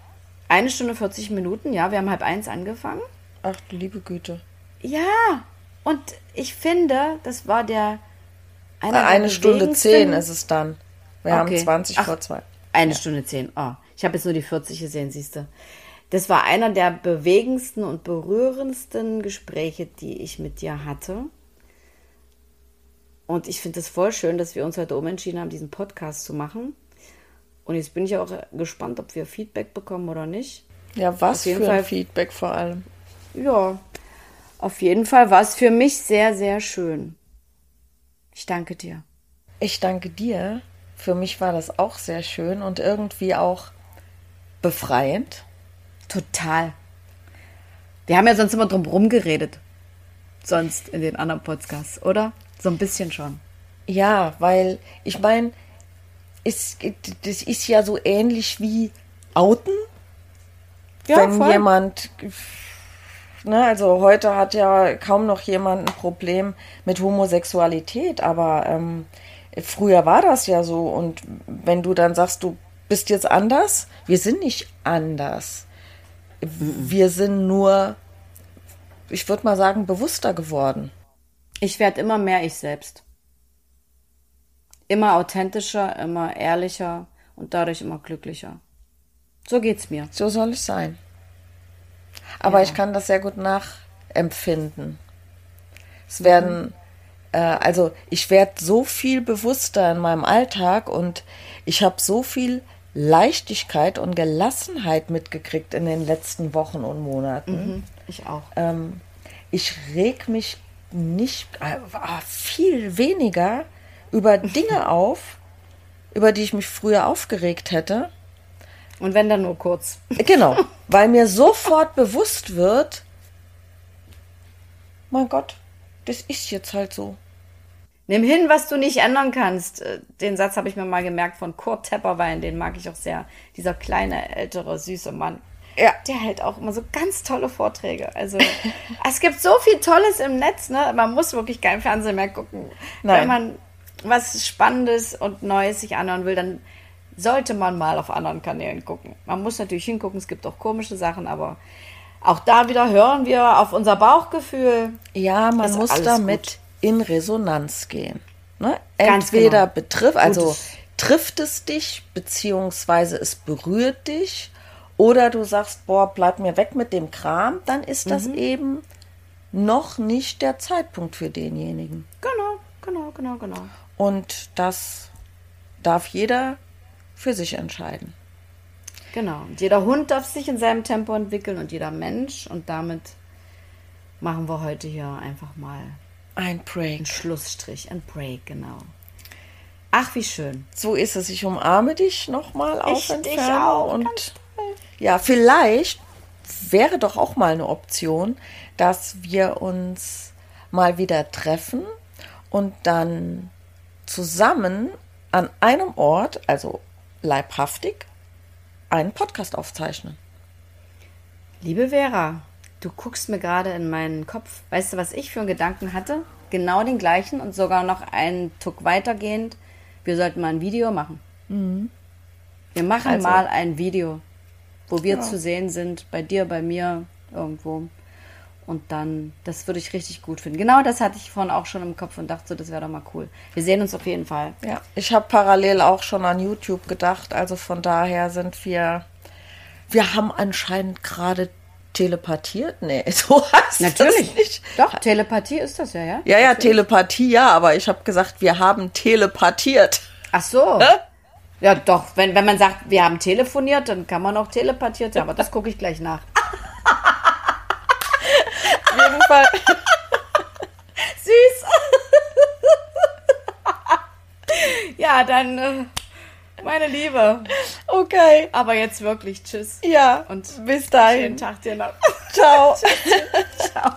Eine Stunde 40 Minuten, ja, wir haben halb eins angefangen. Ach, liebe Güte. Ja, und ich finde, das war der. Einer eine der Stunde zehn ist es dann. Wir okay. haben 20 Ach, vor zwei. Eine ja. Stunde zehn. Oh, ich habe jetzt nur die 40 gesehen, siehst du. Das war einer der bewegendsten und berührendsten Gespräche, die ich mit dir hatte. Und ich finde es voll schön, dass wir uns heute umentschieden haben, diesen Podcast zu machen. Und jetzt bin ich auch gespannt, ob wir Feedback bekommen oder nicht. Ja, was für Fall, Feedback vor allem. Ja, auf jeden Fall war es für mich sehr, sehr schön. Ich danke dir. Ich danke dir. Für mich war das auch sehr schön und irgendwie auch befreiend. Total. Wir haben ja sonst immer drum rumgeredet. Sonst in den anderen Podcasts, oder? So ein bisschen schon. Ja, weil ich meine, ist, das ist ja so ähnlich wie Outen. Ja, Wenn voll. jemand, ne, also heute hat ja kaum noch jemand ein Problem mit Homosexualität, aber ähm, früher war das ja so. Und wenn du dann sagst, du bist jetzt anders, wir sind nicht anders. Wir sind nur, ich würde mal sagen, bewusster geworden. Ich werde immer mehr ich selbst immer authentischer, immer ehrlicher und dadurch immer glücklicher. So geht's mir. So soll es sein. Aber ja. ich kann das sehr gut nachempfinden. Es werden, mhm. äh, also ich werde so viel bewusster in meinem Alltag und ich habe so viel Leichtigkeit und Gelassenheit mitgekriegt in den letzten Wochen und Monaten. Mhm, ich auch. Ähm, ich reg mich nicht äh, viel weniger über Dinge auf, über die ich mich früher aufgeregt hätte. Und wenn dann nur kurz. Genau, weil mir sofort bewusst wird, mein Gott, das ist jetzt halt so. Nimm hin, was du nicht ändern kannst. Äh, Den Satz habe ich mir mal gemerkt von Kurt Tepperwein, den mag ich auch sehr. Dieser kleine, ältere, süße Mann. Ja. Der hält auch immer so ganz tolle Vorträge. Also es gibt so viel Tolles im Netz, ne? Man muss wirklich kein Fernsehen mehr gucken. Nein. Wenn man was Spannendes und Neues sich anhören will, dann sollte man mal auf anderen Kanälen gucken. Man muss natürlich hingucken, es gibt auch komische Sachen, aber auch da wieder hören wir auf unser Bauchgefühl. Ja, man muss damit gut. in Resonanz gehen. Ne? Entweder genau. betrifft, also Gutes. trifft es dich, beziehungsweise es berührt dich, oder du sagst, boah, bleib mir weg mit dem Kram, dann ist Mhm. das eben noch nicht der Zeitpunkt für denjenigen. Genau, genau. Und das darf jeder für sich entscheiden. Genau. Und jeder Hund darf sich in seinem Tempo entwickeln und jeder Mensch. Und damit machen wir heute hier einfach mal Ein Break. einen Schlussstrich, ein Break, genau. Ach, wie schön. So ist es. Ich umarme dich nochmal auf Entfernung auch, und ja, vielleicht wäre doch auch mal eine Option, dass wir uns mal wieder treffen und dann zusammen an einem Ort, also leibhaftig, einen Podcast aufzeichnen. Liebe Vera, du guckst mir gerade in meinen Kopf. Weißt du, was ich für einen Gedanken hatte? Genau den gleichen und sogar noch einen Tuck weitergehend. Wir sollten mal ein Video machen. Wir machen Also- mal ein Video, wo wir zu sehen sind, bei dir, bei mir, irgendwo. Und dann, das würde ich richtig gut finden. Genau das hatte ich vorhin auch schon im Kopf und dachte so, das wäre doch mal cool. Wir sehen uns auf jeden Fall. Ja, ich habe parallel auch schon an YouTube gedacht, also von daher sind wir, wir haben anscheinend gerade telepathiert. Nee, so heißt Natürlich. das nicht. Doch, Telepathie ist das ja, ja? Ja, ja, Telepathie, ja, aber ich habe gesagt, wir haben telepathiert. Ach so. Hä? Ja, doch. Wenn, wenn man sagt, wir haben telefoniert, dann kann man auch telepathiert sein. Aber das gucke ich gleich nach jeden Fall. Süß. ja, dann äh, meine Liebe. Okay. Aber jetzt wirklich tschüss. Ja. Und bis dahin. Schönen Tag dir noch. Ciao. Ciao.